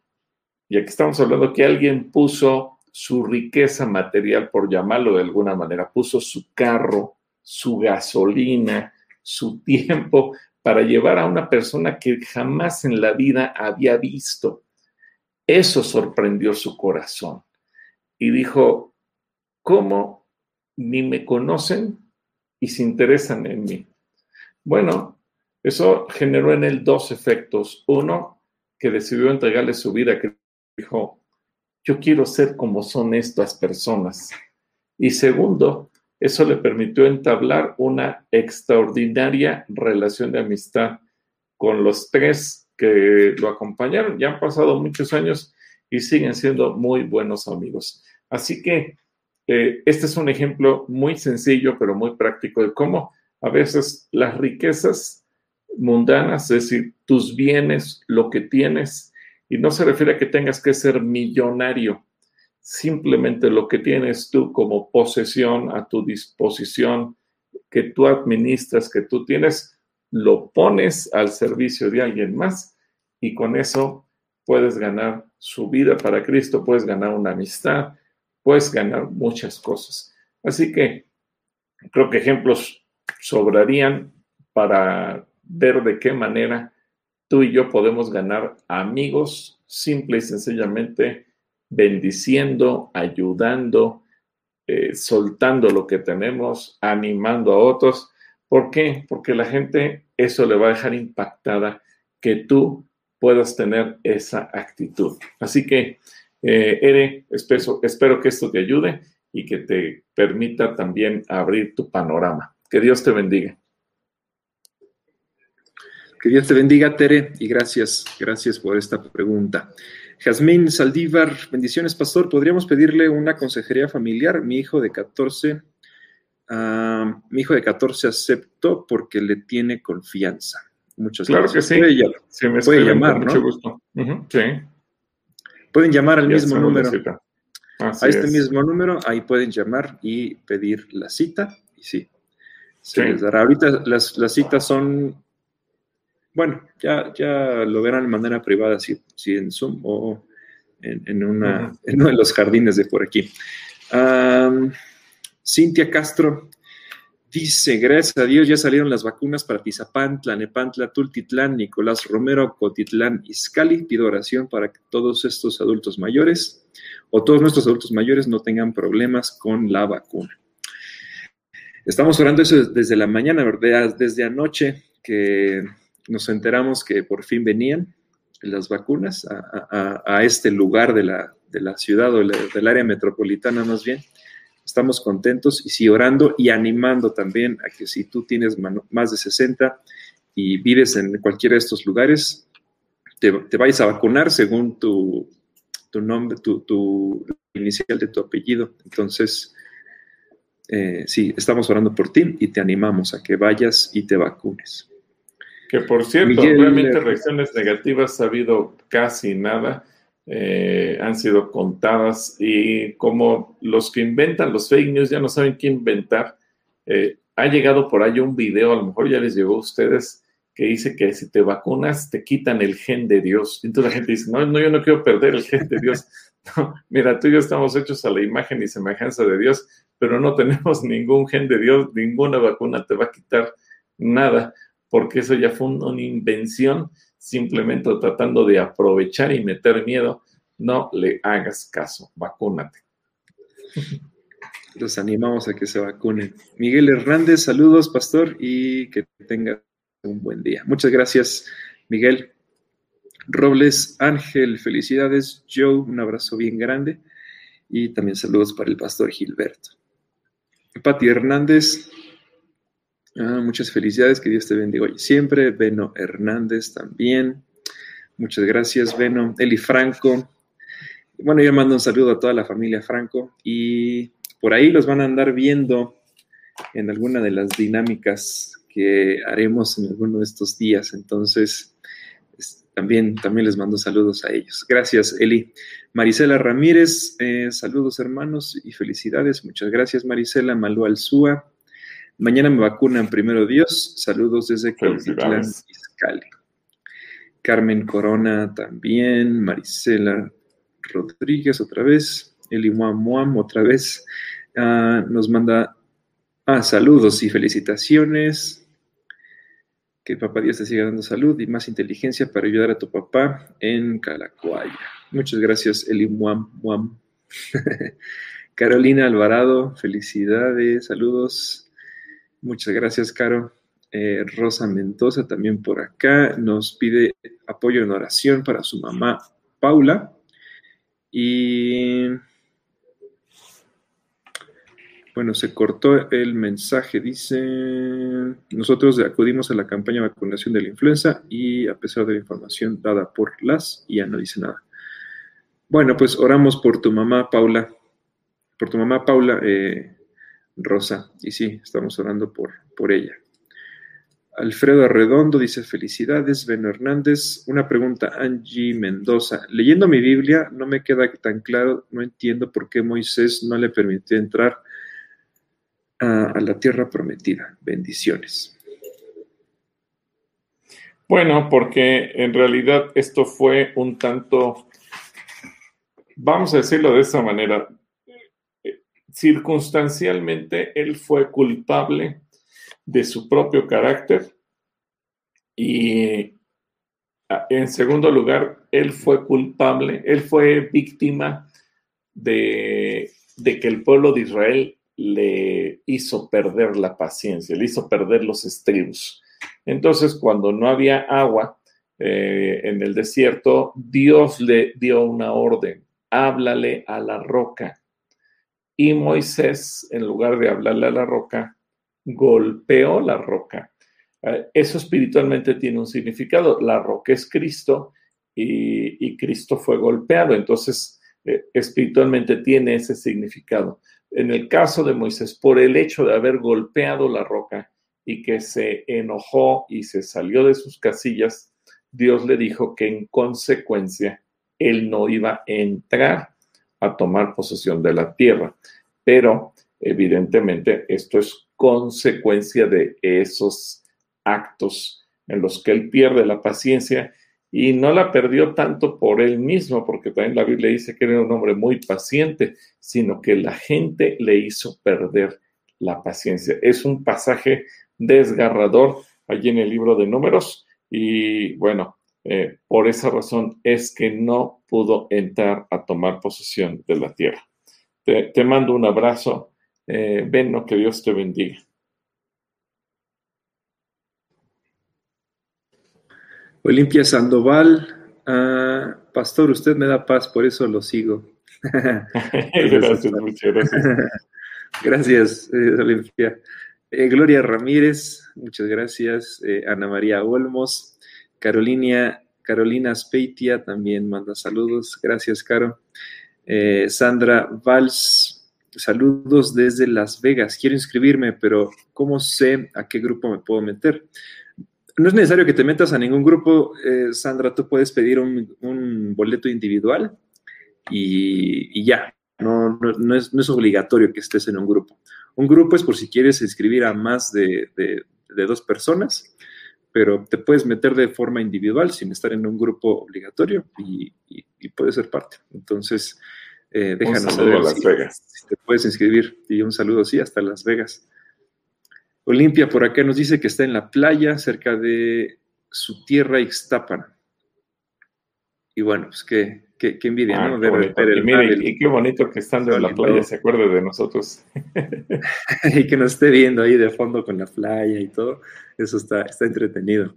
y aquí estamos hablando que alguien puso su riqueza material, por llamarlo de alguna manera, puso su carro, su gasolina, su <laughs> tiempo para llevar a una persona que jamás en la vida había visto. Eso sorprendió su corazón y dijo, ¿cómo ni me conocen y se interesan en mí. Bueno, eso generó en él dos efectos. Uno, que decidió entregarle su vida, que dijo, yo quiero ser como son estas personas. Y segundo, eso le permitió entablar una extraordinaria relación de amistad con los tres que lo acompañaron. Ya han pasado muchos años y siguen siendo muy buenos amigos. Así que eh, este es un ejemplo muy sencillo, pero muy práctico de cómo a veces las riquezas mundanas, es decir, tus bienes, lo que tienes, y no se refiere a que tengas que ser millonario, simplemente lo que tienes tú como posesión a tu disposición, que tú administras, que tú tienes, lo pones al servicio de alguien más y con eso puedes ganar su vida para Cristo, puedes ganar una amistad, puedes ganar muchas cosas. Así que creo que ejemplos sobrarían para ver de qué manera tú y yo podemos ganar amigos simple y sencillamente bendiciendo, ayudando, eh, soltando lo que tenemos, animando a otros. ¿Por qué? Porque la gente eso le va a dejar impactada que tú puedas tener esa actitud. Así que eh, Ere, espero, espero que esto te ayude y que te permita también abrir tu panorama. Que Dios te bendiga. Que Dios te bendiga, Tere, y gracias, gracias por esta pregunta. Jazmín Saldívar, bendiciones, pastor. ¿Podríamos pedirle una consejería familiar? Mi hijo de 14, ah, mi hijo de 14 aceptó porque le tiene confianza. Muchas claro que sí. Puede, llamar, ¿no? Mucho gusto. sí. Pueden llamar al mismo número. A este mismo número, ahí pueden llamar y pedir la cita. Y sí, se les dará. Ahorita las, citas son, bueno, ya, ya lo verán de manera privada, si, si en Zoom o en, uno de los jardines de por aquí. Cintia Castro dice, gracias a Dios ya salieron las vacunas para Tizapán, Tlanepantla, Tultitlán, Nicolás Romero, Cotitlán, Izcali. Pido oración para que todos estos adultos mayores o todos nuestros adultos mayores no tengan problemas con la vacuna. Estamos orando eso desde la mañana. Desde anoche que nos enteramos que por fin venían las vacunas a, este lugar de la, ciudad o del área metropolitana más bien. Estamos contentos y sí orando y animando también a que si tú tienes más de 60 y vives en cualquiera de estos lugares, te, vayas a vacunar según tu, nombre, tu, inicial de tu apellido. Entonces, eh, sí, estamos orando por ti y te animamos a que vayas y te vacunes. Que por cierto, realmente reacciones negativas ha habido casi nada, eh, han sido contadas y como los que inventan los fake news ya no saben qué inventar, eh, ha llegado por ahí un video, a lo mejor ya les llegó a ustedes, que dice que si te vacunas te quitan el gen de Dios. Entonces la gente dice, no, no, yo no quiero perder el gen de Dios. <laughs> mira, tú y yo estamos hechos a la imagen y semejanza de Dios, pero no tenemos <laughs> ningún gen de Dios, ninguna vacuna te va a quitar nada porque eso ya fue una invención simplemente tratando de aprovechar y meter miedo. No le hagas caso, vacúnate. Los animamos a que se vacunen. Miguel Hernández, saludos, pastor, y que tenga un buen día. Muchas gracias, Miguel. Robles Ángel, felicidades. Joe, un abrazo bien grande. Y también saludos para el pastor Gilberto. Pati Hernández, Ah, muchas felicidades, que Dios te bendiga hoy siempre. Beno Hernández también. Muchas gracias, Beno. Eli Franco. Bueno, yo mando un saludo a toda la familia Franco y por ahí los van a andar viendo en alguna de las dinámicas que haremos en alguno de estos días. Entonces, también, también les mando saludos a ellos. Gracias, Eli. Marisela Ramírez, eh, saludos hermanos y felicidades. Muchas gracias, Marisela. Malú Alzúa, Mañana me vacunan, primero Dios. Saludos desde Cuautitlán, Izcalli. Carmen Corona también. Marisela Rodríguez otra vez. Eli Muam otra vez. Ah, nos manda ah, saludos y felicitaciones. Que papá Dios te siga dando salud y más inteligencia para ayudar a tu papá en Calacuaya. Muchas gracias, Eli Muam Muam. <laughs> Carolina Alvarado, felicidades, saludos. Muchas gracias, Caro. Eh, Rosa Mendoza también por acá nos pide apoyo en oración para su mamá Paula. Y bueno, se cortó el mensaje, dice, nosotros acudimos a la campaña de vacunación de la influenza y a pesar de la información dada por las, ya no dice nada. Bueno, pues oramos por tu mamá Paula, por tu mamá Paula. Eh, Rosa. Y sí, estamos orando por, por ella. Alfredo Arredondo dice felicidades. Beno Hernández. Una pregunta, Angie Mendoza. Leyendo mi Biblia no me queda tan claro, no entiendo por qué Moisés no le permitió entrar a, a la tierra prometida. Bendiciones. Bueno, porque en realidad esto fue un tanto, vamos a decirlo de esta manera, circunstancialmente él fue culpable de su propio carácter y en segundo lugar, él fue culpable, él fue víctima de, que el pueblo de Israel le hizo perder la paciencia, le hizo perder los estribos. Entonces, cuando no había agua eh, en el desierto, Dios le dio una orden, háblale a la roca. Y Moisés, en lugar de hablarle a la roca, golpeó la roca. Eh, eso espiritualmente tiene un significado. La roca es Cristo y, Cristo fue golpeado. Entonces, eh, espiritualmente tiene ese significado. En el caso de Moisés, por el hecho de haber golpeado la roca y que se enojó y se salió de sus casillas, Dios le dijo que en consecuencia él no iba a entrar a tomar posesión de la tierra. Pero evidentemente esto es consecuencia de esos actos en los que él pierde la paciencia y no la perdió tanto por él mismo, porque también la Biblia dice que era un hombre muy paciente, sino que la gente le hizo perder la paciencia. Es un pasaje desgarrador allí en el libro de números y bueno, eh, por esa razón es que no pudo entrar a tomar posesión de la tierra. Te, mando un abrazo. Eh, ven, que Dios te bendiga. Olimpia Sandoval, ah, pastor, usted me da paz, por eso lo sigo. <laughs> gracias, muchas gracias. <laughs> gracias, eh, Olimpia. Eh, Gloria Ramírez, muchas gracias. Ana María Olmos, Carolina, Carolina Speitia también manda saludos. Gracias, Caro. Sandra Valls, saludos desde Las Vegas. Quiero inscribirme, pero ¿cómo sé a qué grupo me puedo meter? No es necesario que te metas a ningún grupo, eh, Sandra, tú puedes pedir un, boleto individual y, ya, no, es, obligatorio que estés en un grupo. Un grupo es por si quieres inscribir a más de, dos personas, pero te puedes meter de forma individual sin estar en un grupo obligatorio y, puedes ser parte. Entonces, eh, déjanos saber Las Vegas. si, te puedes inscribir y un saludo, sí, hasta Las Vegas. Olimpia por acá nos dice que está en la playa cerca de su tierra Ixtapan. Y bueno, pues qué, qué, envidia, ¿no? y, qué bonito que estando en la playa se acuerde de nosotros. <laughs> y que nos esté viendo ahí de fondo con la playa y todo. Eso está, está entretenido.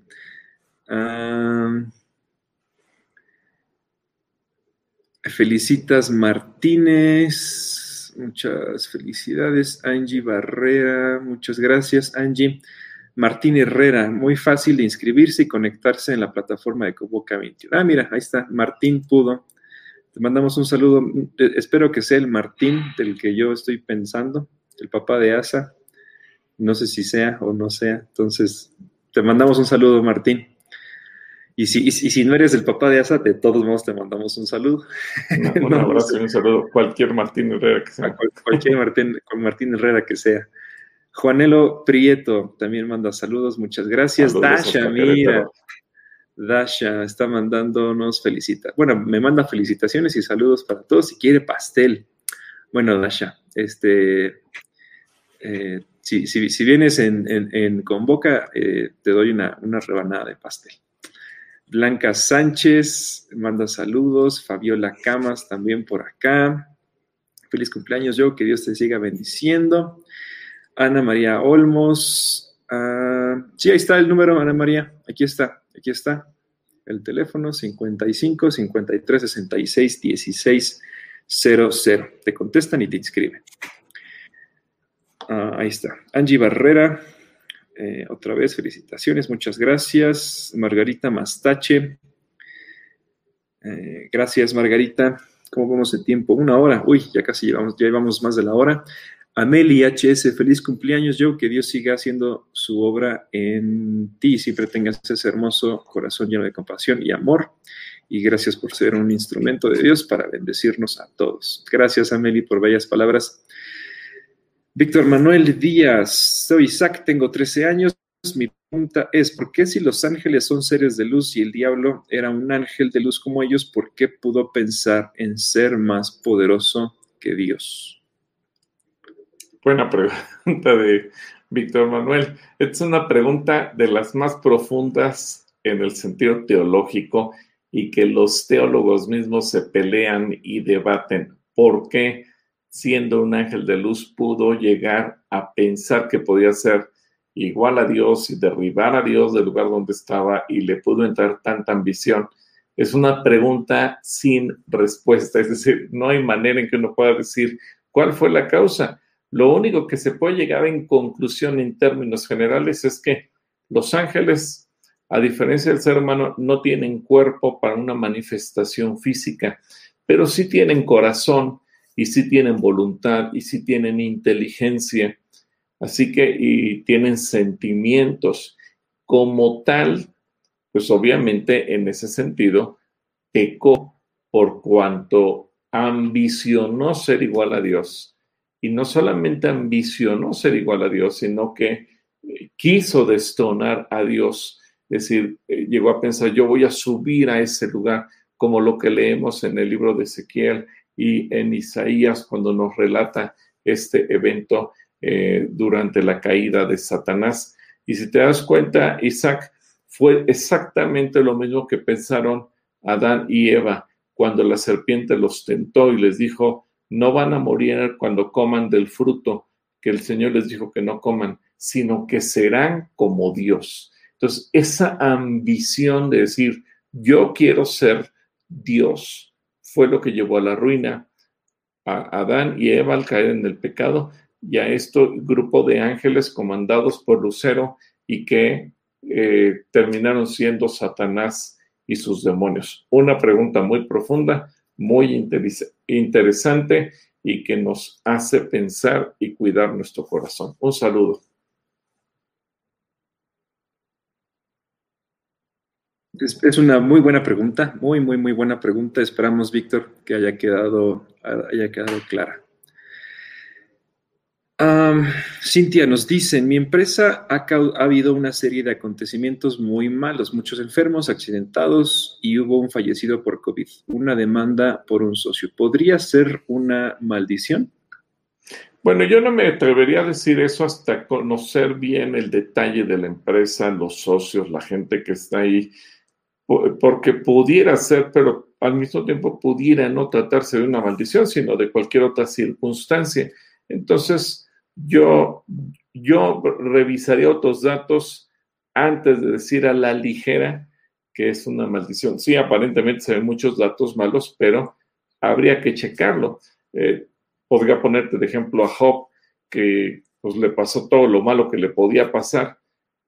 felicitas Martínez. Muchas felicidades, Angie Barrera. Muchas gracias, Angie. Martín Herrera, muy fácil de inscribirse y conectarse en la plataforma de Convoca 21. Ah, mira, ahí está, Martín pudo. Te mandamos un saludo. Espero que sea el Martín del que yo estoy pensando, el papá de Asa. No sé si sea o no sea. Entonces, te mandamos un saludo, Martín. Y si, si no eres el papá de Asa, de todos modos te mandamos un saludo. un <laughs> abrazo y un saludo. Cualquier Martín Herrera que sea. cualquier Martín, Martín Herrera que sea. Juanelo Prieto también manda saludos, muchas gracias. Dasha, mira. Dasha está mandándonos felicita. Bueno, me manda felicitaciones y saludos para todos. Si quiere pastel. Bueno, Dasha, este, eh, si, vienes en, Convoca, eh, te doy una, una rebanada de pastel. Blanca Sánchez manda saludos. Fabiola Camas también por acá. Feliz cumpleaños, yo. Que Dios te siga bendiciendo. Ana María Olmos. Ah, sí, ahí está el número, Ana María. Aquí está, aquí está. El teléfono 55 53 66 16 00. Te contestan y te inscriben. Ah, ahí está. Angie Barrera. Eh, otra vez, felicitaciones, muchas gracias. Margarita Mastache. Eh, gracias, Margarita. ¿Cómo vamos de tiempo? Una hora. Uy, ya casi llevamos, ya llevamos más de la hora. Ameli HS, feliz cumpleaños, yo. Que Dios siga haciendo su obra en ti. Siempre tengas ese hermoso corazón lleno de compasión y amor. Y gracias por ser un instrumento de Dios para bendecirnos a todos. Gracias, Ameli, por bellas palabras. Víctor Manuel Díaz, soy Isaac, tengo 13 años. Mi pregunta es, ¿por qué si los ángeles son seres de luz y el diablo era un ángel de luz como ellos, por qué pudo pensar en ser más poderoso que Dios? Buena pregunta de Víctor Manuel. Es una pregunta de las más profundas en el sentido teológico y que los teólogos mismos se pelean y debaten. ¿Por qué? siendo un ángel de luz, pudo llegar a pensar que podía ser igual a Dios y derribar a Dios del lugar donde estaba y le pudo entrar tanta ambición? Es una pregunta sin respuesta, es decir, no hay manera en que uno pueda decir cuál fue la causa. Lo único que se puede llegar en conclusión en términos generales es que los ángeles, a diferencia del ser humano, no tienen cuerpo para una manifestación física, pero sí tienen corazón y sí tienen voluntad y sí tienen inteligencia, así que y tienen sentimientos. Como tal, pues obviamente en ese sentido, pecó por cuanto ambicionó ser igual a Dios. Y no solamente ambicionó ser igual a Dios, sino que eh, quiso destonar a Dios decir, eh, llegó a pensar, yo voy a subir a ese lugar, como lo que leemos en el libro de Ezequiel y en Isaías cuando nos relata este evento eh, durante la caída de Satanás. Y si te das cuenta, Isaac fue exactamente lo mismo que pensaron Adán y Eva cuando la serpiente los tentó y les dijo, no van a morir cuando coman del fruto que el Señor les dijo que no coman, sino que serán como Dios. Entonces, esa ambición de decir, yo quiero ser Dios, fue lo que llevó a la ruina a Adán y Eva al caer en el pecado y a este grupo de ángeles comandados por Lucero y que eh, terminaron siendo Satanás y sus demonios. Una pregunta muy profunda, muy interesante y que nos hace pensar y cuidar nuestro corazón. Un saludo. Es, una muy buena pregunta, muy, muy, muy buena pregunta. Esperamos, Víctor, que haya quedado, haya quedado clara. Cintia nos dice, en mi empresa ha, ha, habido una serie de acontecimientos muy malos, muchos enfermos, accidentados y hubo un fallecido por COVID, una demanda por un socio. ¿Podría ser una maldición? Bueno, yo no me atrevería a decir eso hasta conocer bien el detalle de la empresa, los socios, la gente que está ahí, porque pudiera ser, pero al mismo tiempo pudiera no tratarse de una maldición, sino de cualquier otra circunstancia. Entonces, yo, yo revisaría otros datos antes de decir a la ligera que es una maldición. Sí, aparentemente se ven muchos datos malos, pero habría que checarlo. Eh, podría ponerte de ejemplo a Job, que pues le pasó todo lo malo que le podía pasar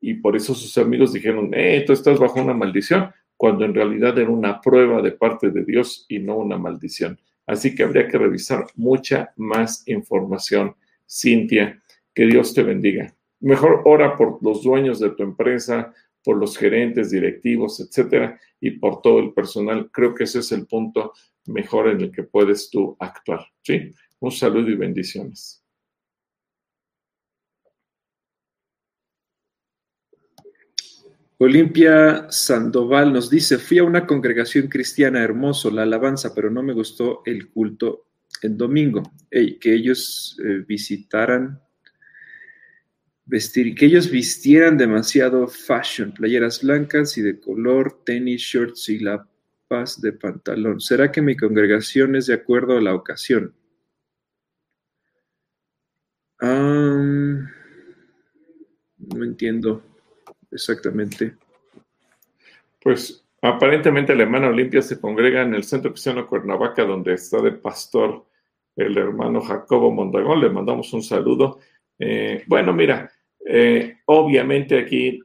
y por eso sus amigos dijeron, eh, tú estás bajo una maldición, cuando en realidad era una prueba de parte de Dios y no una maldición. Así que habría que revisar mucha más información Cintia, que Dios te bendiga. Mejor ora por los dueños de tu empresa, por los gerentes, directivos, etcétera, y por todo el personal. Creo que ese es el punto mejor en el que puedes tú actuar. ¿sí? Un saludo y bendiciones. Olimpia Sandoval nos dice, fui a una congregación cristiana hermoso, la alabanza, pero no me gustó el culto en domingo, que ellos eh, visitaran, vestir, que ellos vistieran demasiado fashion, playeras blancas y de color, tenis, shorts y lapas de pantalón. ¿Será que mi congregación es de acuerdo a la ocasión? no entiendo exactamente. Pues aparentemente la hermana Olimpia se congrega en el Centro Cristiano Cuernavaca, donde está de pastor el hermano Jacobo Mondagón, le mandamos un saludo. Eh, bueno, mira, eh, obviamente aquí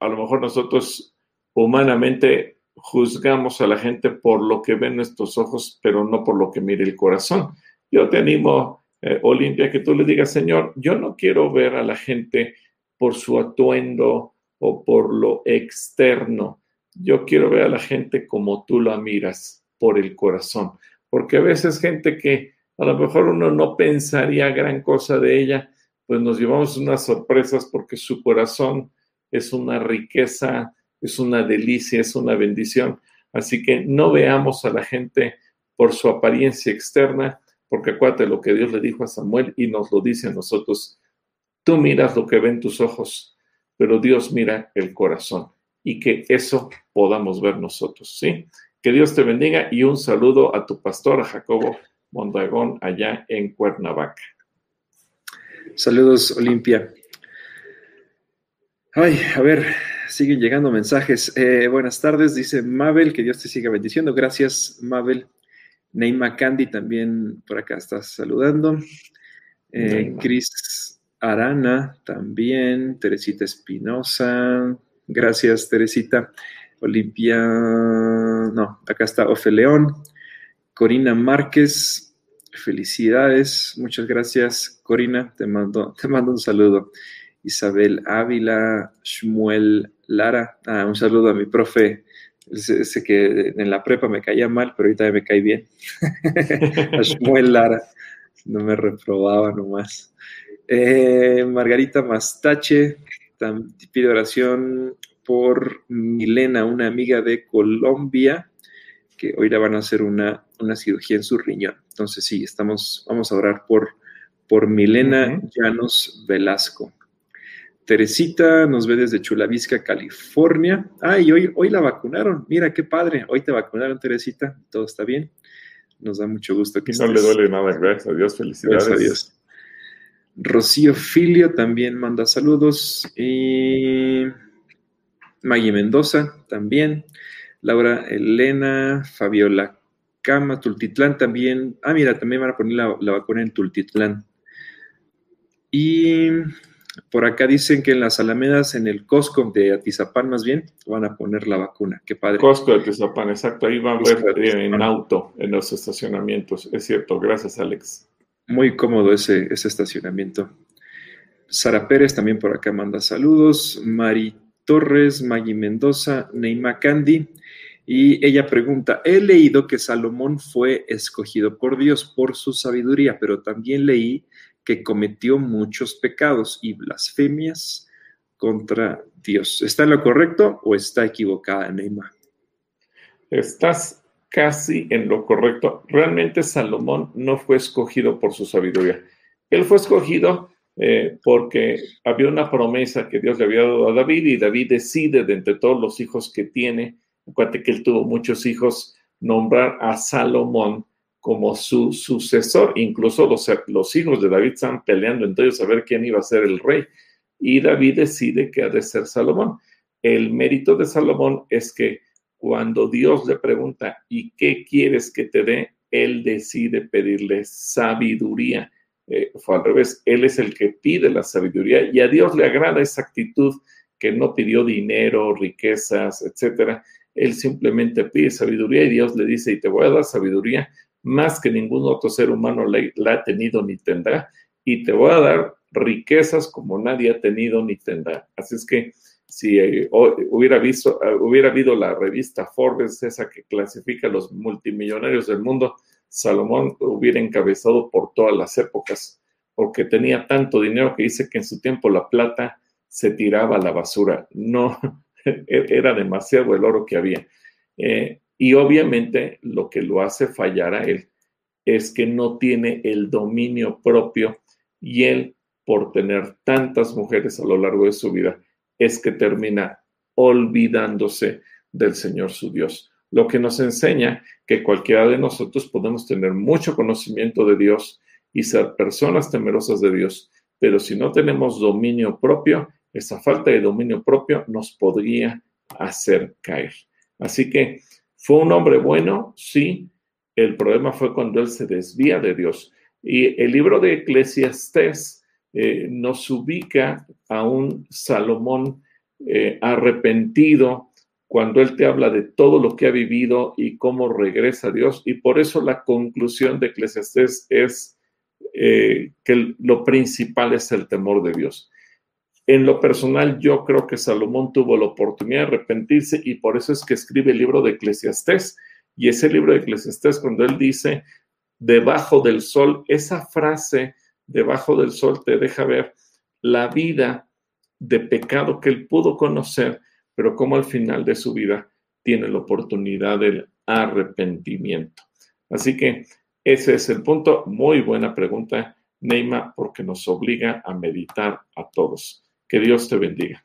a lo mejor nosotros humanamente juzgamos a la gente por lo que ven nuestros ojos, pero no por lo que mire el corazón. Yo te animo, eh, Olimpia, que tú le digas, Señor, yo no quiero ver a la gente por su atuendo o por lo externo. Yo quiero ver a la gente como tú la miras, por el corazón. Porque a veces gente que a lo mejor uno no pensaría gran cosa de ella, pues nos llevamos unas sorpresas porque su corazón es una riqueza, es una delicia, es una bendición. Así que no veamos a la gente por su apariencia externa, porque acuérdate lo que Dios le dijo a Samuel y nos lo dice a nosotros. Tú miras lo que ven tus ojos, pero Dios mira el corazón y que eso podamos ver nosotros, ¿sí? Que Dios te bendiga y un saludo a tu pastor, a Jacobo Mondragón, allá en Cuernavaca. Saludos, Olimpia. Ay, a ver, siguen llegando mensajes. Eh, buenas tardes, dice Mabel, que Dios te siga bendiciendo. Gracias, Mabel. Neima Candy también por acá estás saludando. Eh, Cris Arana también. Teresita Espinosa. Gracias, Teresita. Olimpia. No, acá está Ofe León. Corina Márquez, felicidades, muchas gracias, Corina, te mando, <laughs> te mando un saludo. Isabel Ávila, Shmuel Lara, ah, un saludo a mi profe, sé, que en la prepa me caía mal, pero ahorita me cae bien. <laughs> a Shmuel Lara, no me reprobaba nomás. Eh, Margarita Mastache, pido oración por Milena, una amiga de Colombia, que hoy le van a hacer una, una cirugía en su riñón. Entonces, sí, estamos, vamos a orar por, por Milena Llanos Velasco. Teresita nos ve desde Chulavisca, California. Ay, hoy, hoy la vacunaron. Mira qué padre. Hoy te vacunaron, Teresita. Todo está bien. Nos da mucho gusto que No le duele nada, gracias a Dios. Felicidades. Gracias a Dios. Rocío Filio también manda saludos. Y Maggie Mendoza también. Laura Elena, Fabiola Cama, Tultitlán también. Ah, mira, también van a poner la, la vacuna en Tultitlán. Y por acá dicen que en las Alamedas, en el Costco de Atizapán más bien, van a poner la vacuna. Qué padre. Costco de Atizapán, exacto. Ahí van a ver en auto, en los estacionamientos. Es cierto. Gracias, Alex. Muy cómodo ese, ese estacionamiento. Sara Pérez también por acá manda saludos. Mari Torres, Maggie Mendoza, Neima Candy. Y ella pregunta, he leído que Salomón fue escogido por Dios por su sabiduría, pero también leí que cometió muchos pecados y blasfemias contra Dios. ¿Está en lo correcto o está equivocada, Neymar? Estás casi en lo correcto. Realmente Salomón no fue escogido por su sabiduría. Él fue escogido eh, porque había una promesa que Dios le había dado a David y David decide de entre todos los hijos que tiene, acuérdate que él tuvo muchos hijos, nombrar a Salomón como su sucesor. Incluso los, hijos de David están peleando ellos a ver quién iba a ser el rey. Y David decide que ha de ser Salomón. El mérito de Salomón es que cuando Dios le pregunta, ¿y qué quieres que te dé? Él decide pedirle sabiduría. Eh, fue al revés, Él es el que pide la sabiduría y a Dios le agrada esa actitud que no pidió dinero, riquezas, etcétera. Él simplemente pide sabiduría y Dios le dice, y te voy a dar sabiduría más que ningún otro ser humano la ha tenido ni tendrá, y te voy a dar riquezas como nadie ha tenido ni tendrá. Así es que si eh, hubiera, visto, eh, hubiera habido la revista Forbes, esa que clasifica a los multimillonarios del mundo, Salomón hubiera encabezado por todas las épocas, porque tenía tanto dinero que dice que en su tiempo la plata se tiraba a la basura. No, <laughs> era demasiado el oro que había. Eh, y obviamente lo que lo hace fallar a él es que no tiene el dominio propio y él, por tener tantas mujeres a lo largo de su vida, es que termina olvidándose del Señor su Dios. Lo que nos enseña que cualquiera de nosotros podemos tener mucho conocimiento de Dios y ser personas temerosas de Dios, pero si no tenemos dominio propio, esa falta de dominio propio nos podría hacer caer. Así que ¿Fue un hombre bueno? Sí. El problema fue cuando él se desvía de Dios. Y el libro de Eclesiastés eh, nos ubica a un Salomón eh, arrepentido cuando él te habla de todo lo que ha vivido y cómo regresa a Dios. Y por eso la conclusión de Eclesiastés es eh, que lo principal es el temor de Dios. En lo personal, yo creo que Salomón tuvo la oportunidad de arrepentirse y por eso es que escribe el libro de Eclesiastés. Y ese libro de Eclesiastés, cuando él dice, debajo del sol, esa frase, debajo del sol, te deja ver la vida de pecado que él pudo conocer, pero como al final de su vida tiene la oportunidad del arrepentimiento. Así que ese es el punto. Muy buena pregunta, Neima, porque nos obliga a meditar a todos. Que Dios te bendiga.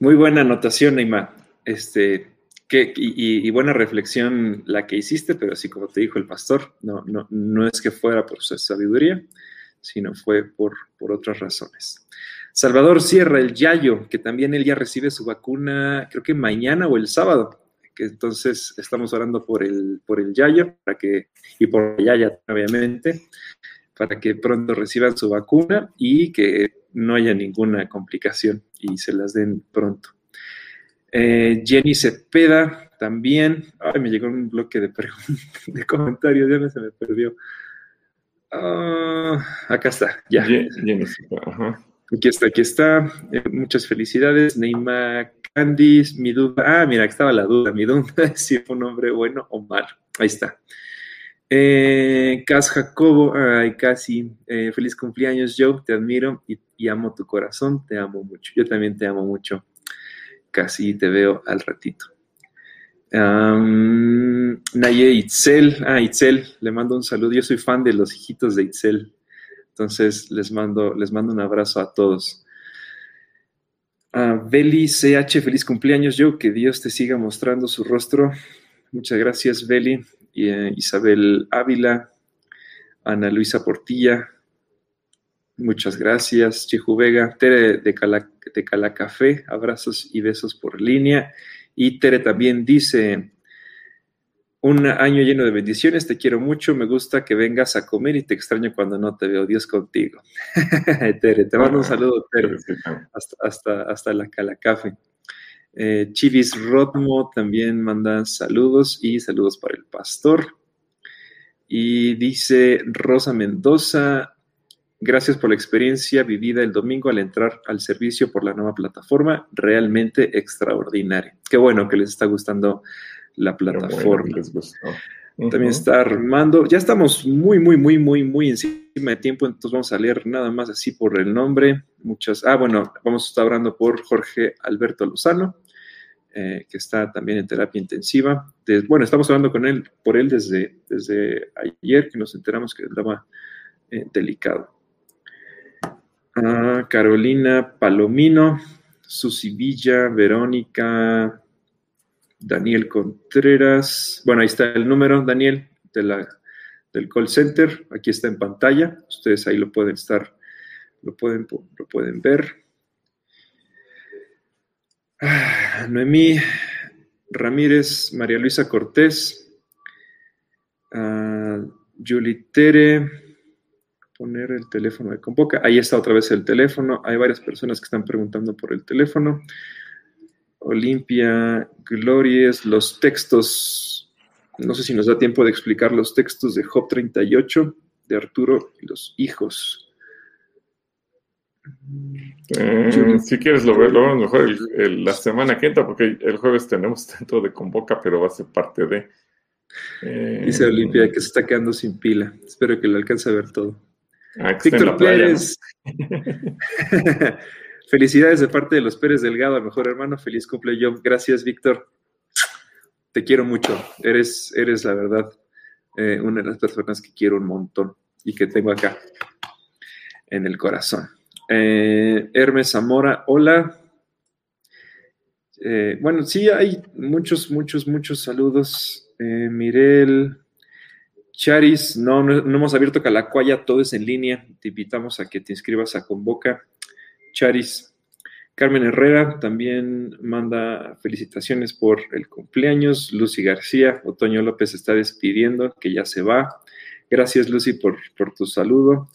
Muy buena anotación, Neymar. Este, y, buena reflexión la que hiciste, pero así como te dijo el pastor, no, no, no es que fuera por su sabiduría, sino fue por, por otras razones. Salvador Sierra, el Yayo, que también él ya recibe su vacuna, creo que mañana o el sábado, que entonces estamos orando por el, por el Yayo para que, y por Yaya, obviamente, para que pronto reciban su vacuna y que no haya ninguna complicación y se las den pronto. Eh, Jenny Cepeda también. Ay, me llegó un bloque de, <laughs> de comentarios, ya no se me perdió. Ah, acá está, ya. Jenny Cepeda, Aquí está, aquí está. Eh, muchas felicidades. Neymar Candice, mi duda. Ah, mira, estaba la duda. Mi duda es <laughs> si fue un hombre bueno o malo. Ahí está. Eh, Jacobo, ay, casi, eh, feliz cumpleaños, Joe, te admiro y, amo tu corazón, te amo mucho. Yo también te amo mucho, casi te veo al ratito. Naye Itzel, ah, Itzel, le mando un saludo. Yo soy fan de los hijitos de Itzel. Entonces les mando, les mando un abrazo a todos. Uh, Beli CH, feliz cumpleaños, yo. Que Dios te siga mostrando su rostro. Muchas gracias, Beli. Eh, Isabel Ávila, Ana Luisa Portilla. Muchas gracias, Chihu Vega. Tere de, Cala, de Calacafé, abrazos y besos por línea. Y Tere también dice, un año lleno de bendiciones, te quiero mucho, me gusta que vengas a comer y te extraño cuando no te veo. Dios contigo. <laughs> Tere, te mando un saludo, Tere, hasta, hasta, la Calacafe. Eh, Chivis Rotmo también manda saludos y saludos para el pastor. Y dice Rosa Mendoza, gracias por la experiencia vivida el domingo al entrar al servicio por la nueva plataforma, realmente extraordinaria. Qué bueno que les está gustando la plataforma. También está Armando. Ya estamos muy, muy, muy, muy, muy encima de tiempo, entonces vamos a leer nada más así por el nombre. Muchas. Ah, bueno, vamos a estar hablando por Jorge Alberto Lozano, eh, que está también en terapia intensiva. bueno, estamos hablando con él, por él desde, desde ayer, que nos enteramos que estaba eh, delicado. Ah, Carolina Palomino, Susi Villa, Verónica, Daniel Contreras. Bueno, ahí está el número, Daniel, de la, del call center. Aquí está en pantalla. Ustedes ahí lo pueden estar, lo pueden, lo pueden ver. Ah, Noemí Ramírez, María Luisa Cortés, uh, Tere, poner el teléfono de Convoca. Ahí está otra vez el teléfono. Hay varias personas que están preguntando por el teléfono. Olimpia, Glories, los textos, no sé si nos da tiempo de explicar los textos de Job 38, de Arturo y los hijos. Eh, si quieres lo veo mejor la semana que entra, porque el jueves tenemos <laughs> dentro de Convoca, pero va a ser parte de... Eh, Dice Olimpia que se está quedando sin pila. Espero que lo alcance a ver todo. Ah, Víctor Pérez. <laughs> Felicidades de parte de los Pérez Delgado, mejor hermano. Feliz cumpleaños. Gracias, Víctor. Te quiero mucho. Eres, eres la verdad, eh, una de las personas que quiero un montón y que tengo acá en el corazón. Eh, Hermes Zamora, hola. Eh, bueno, sí, hay muchos, muchos, muchos saludos. Mirel, Charis, no, no, no, hemos abierto Calacuaya, todo es en línea. Te invitamos a que te inscribas a Convoca. Charis. Carmen Herrera también manda felicitaciones por el cumpleaños. Lucy García, Otoño López está despidiendo, que ya se va. Gracias, Lucy, por tu saludo.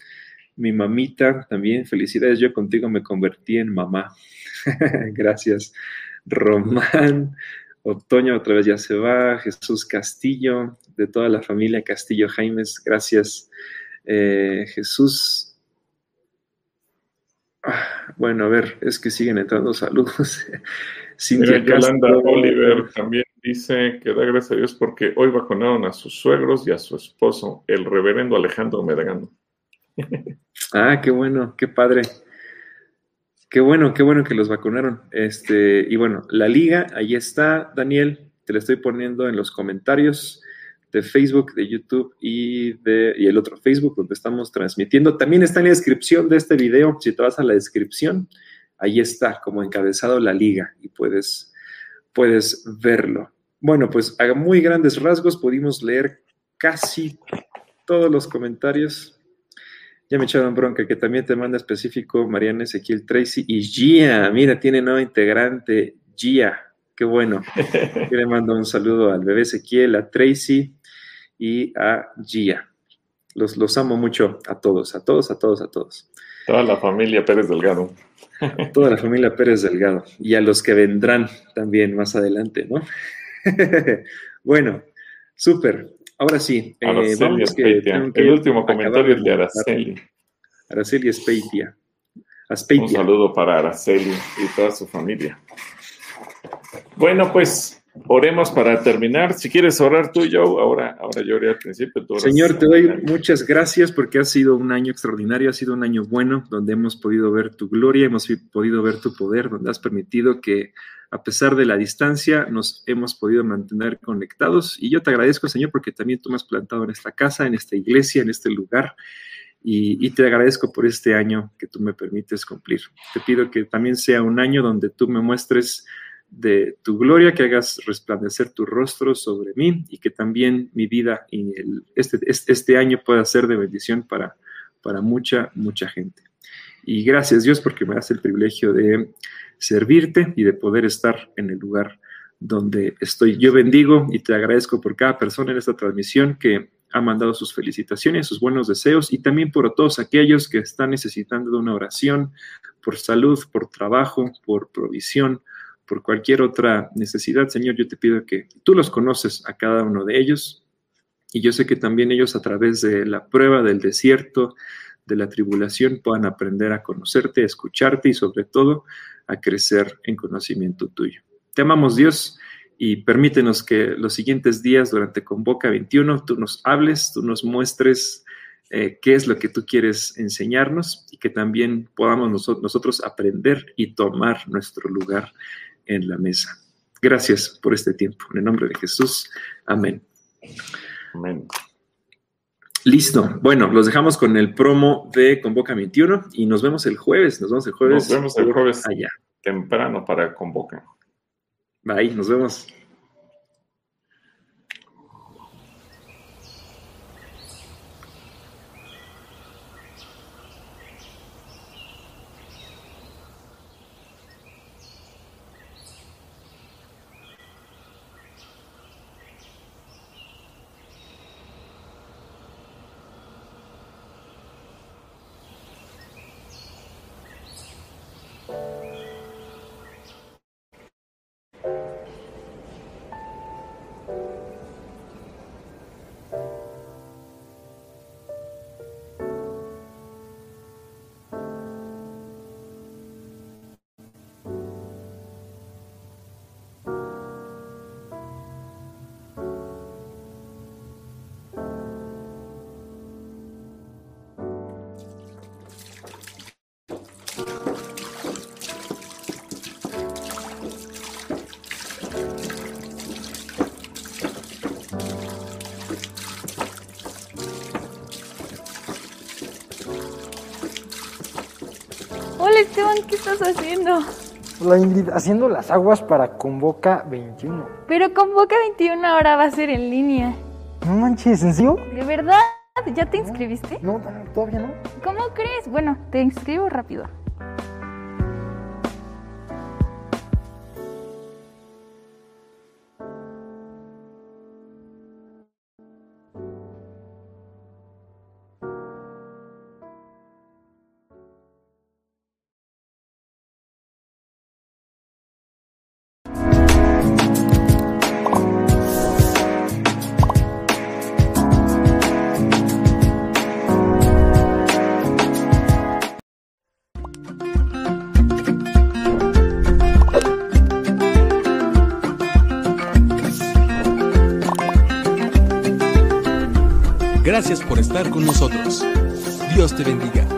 Mi mamita también, felicidades. Yo contigo me convertí en mamá. <laughs> Gracias. Román, Otoño otra vez ya se va. Jesús Castillo, de toda la familia Castillo Jaimes, gracias. Eh, Jesús Ah, bueno, a ver, es que siguen entrando saludos. <laughs> Cintia Yolanda Oliver también dice que da gracias a Dios porque hoy vacunaron a sus suegros y a su esposo, el reverendo Alejandro Medagano. Ah, qué bueno, qué padre. Qué bueno, qué bueno que los vacunaron. Este, y bueno, la liga, ahí está, Daniel, te la estoy poniendo en los comentarios de Facebook, de YouTube y, de, y el otro Facebook donde estamos transmitiendo. También está en la descripción de este video. Si te vas a la descripción, ahí está como encabezado la liga y puedes, puedes verlo. Bueno, pues a muy grandes rasgos pudimos leer casi todos los comentarios. Ya me echaron bronca que también te manda específico Mariana Ezequiel Tracy y Gia. Mira, tiene nuevo integrante, Gia. Qué bueno. Yo le mando un saludo al bebé Ezequiel, a Tracy, y a Gia. Los, los amo mucho a todos, a todos, a todos, a todos. Toda la familia Pérez Delgado. <laughs> toda la familia Pérez Delgado. Y a los que vendrán también más adelante, ¿no? <laughs> bueno, súper. Ahora sí. Eh, vamos que, El último comentario es de Araceli. Araceli Espeitia. Un saludo para Araceli y toda su familia. Bueno, pues oremos para terminar. Si quieres orar tú, yo, ahora, ahora yo oré al principio. Señor, te doy muchas gracias porque ha sido un año extraordinario, ha sido un año bueno, donde hemos podido ver tu gloria, hemos podido ver tu poder, donde has permitido que a pesar de la distancia nos hemos podido mantener conectados. Y yo te agradezco, Señor, porque también tú me has plantado en esta casa, en esta iglesia, en este lugar. Y, te agradezco por este año que tú me permites cumplir. Te pido que también sea un año donde tú me muestres de tu gloria, que hagas resplandecer tu rostro sobre mí y que también mi vida y el, este, este año pueda ser de bendición para, para mucha, mucha gente. Y gracias Dios porque me das el privilegio de servirte y de poder estar en el lugar donde estoy. Yo bendigo y te agradezco por cada persona en esta transmisión que ha mandado sus felicitaciones, sus buenos deseos y también por todos aquellos que están necesitando de una oración por salud, por trabajo, por provisión, por cualquier otra necesidad, Señor, yo te pido que tú los conoces a cada uno de ellos y yo sé que también ellos a través de la prueba del desierto, de la tribulación, puedan aprender a conocerte, a escucharte y sobre todo a crecer en conocimiento tuyo. Te amamos Dios y permítenos que los siguientes días durante Convoca 21 tú nos hables, tú nos muestres eh, qué es lo que tú quieres enseñarnos y que también podamos nosotros aprender y tomar nuestro lugar en la mesa. Gracias por este tiempo. En el nombre de Jesús. Amén. Amén. Listo. Bueno, los dejamos con el promo de Convoca 21 y nos vemos el jueves. Nos vemos el jueves. Nos vemos el jueves allá. Temprano para Convoca. Bye, nos vemos. Esteban, ¿qué estás haciendo? La Ingrid, haciendo las aguas para Convoca 21. Pero Convoca 21 ahora va a ser en línea. No manches, ¿en serio? ¿De verdad? ¿Ya te inscribiste? No, todavía no. ¿Cómo crees? Bueno, te inscribo rápido. Estar con nosotros. Dios te bendiga.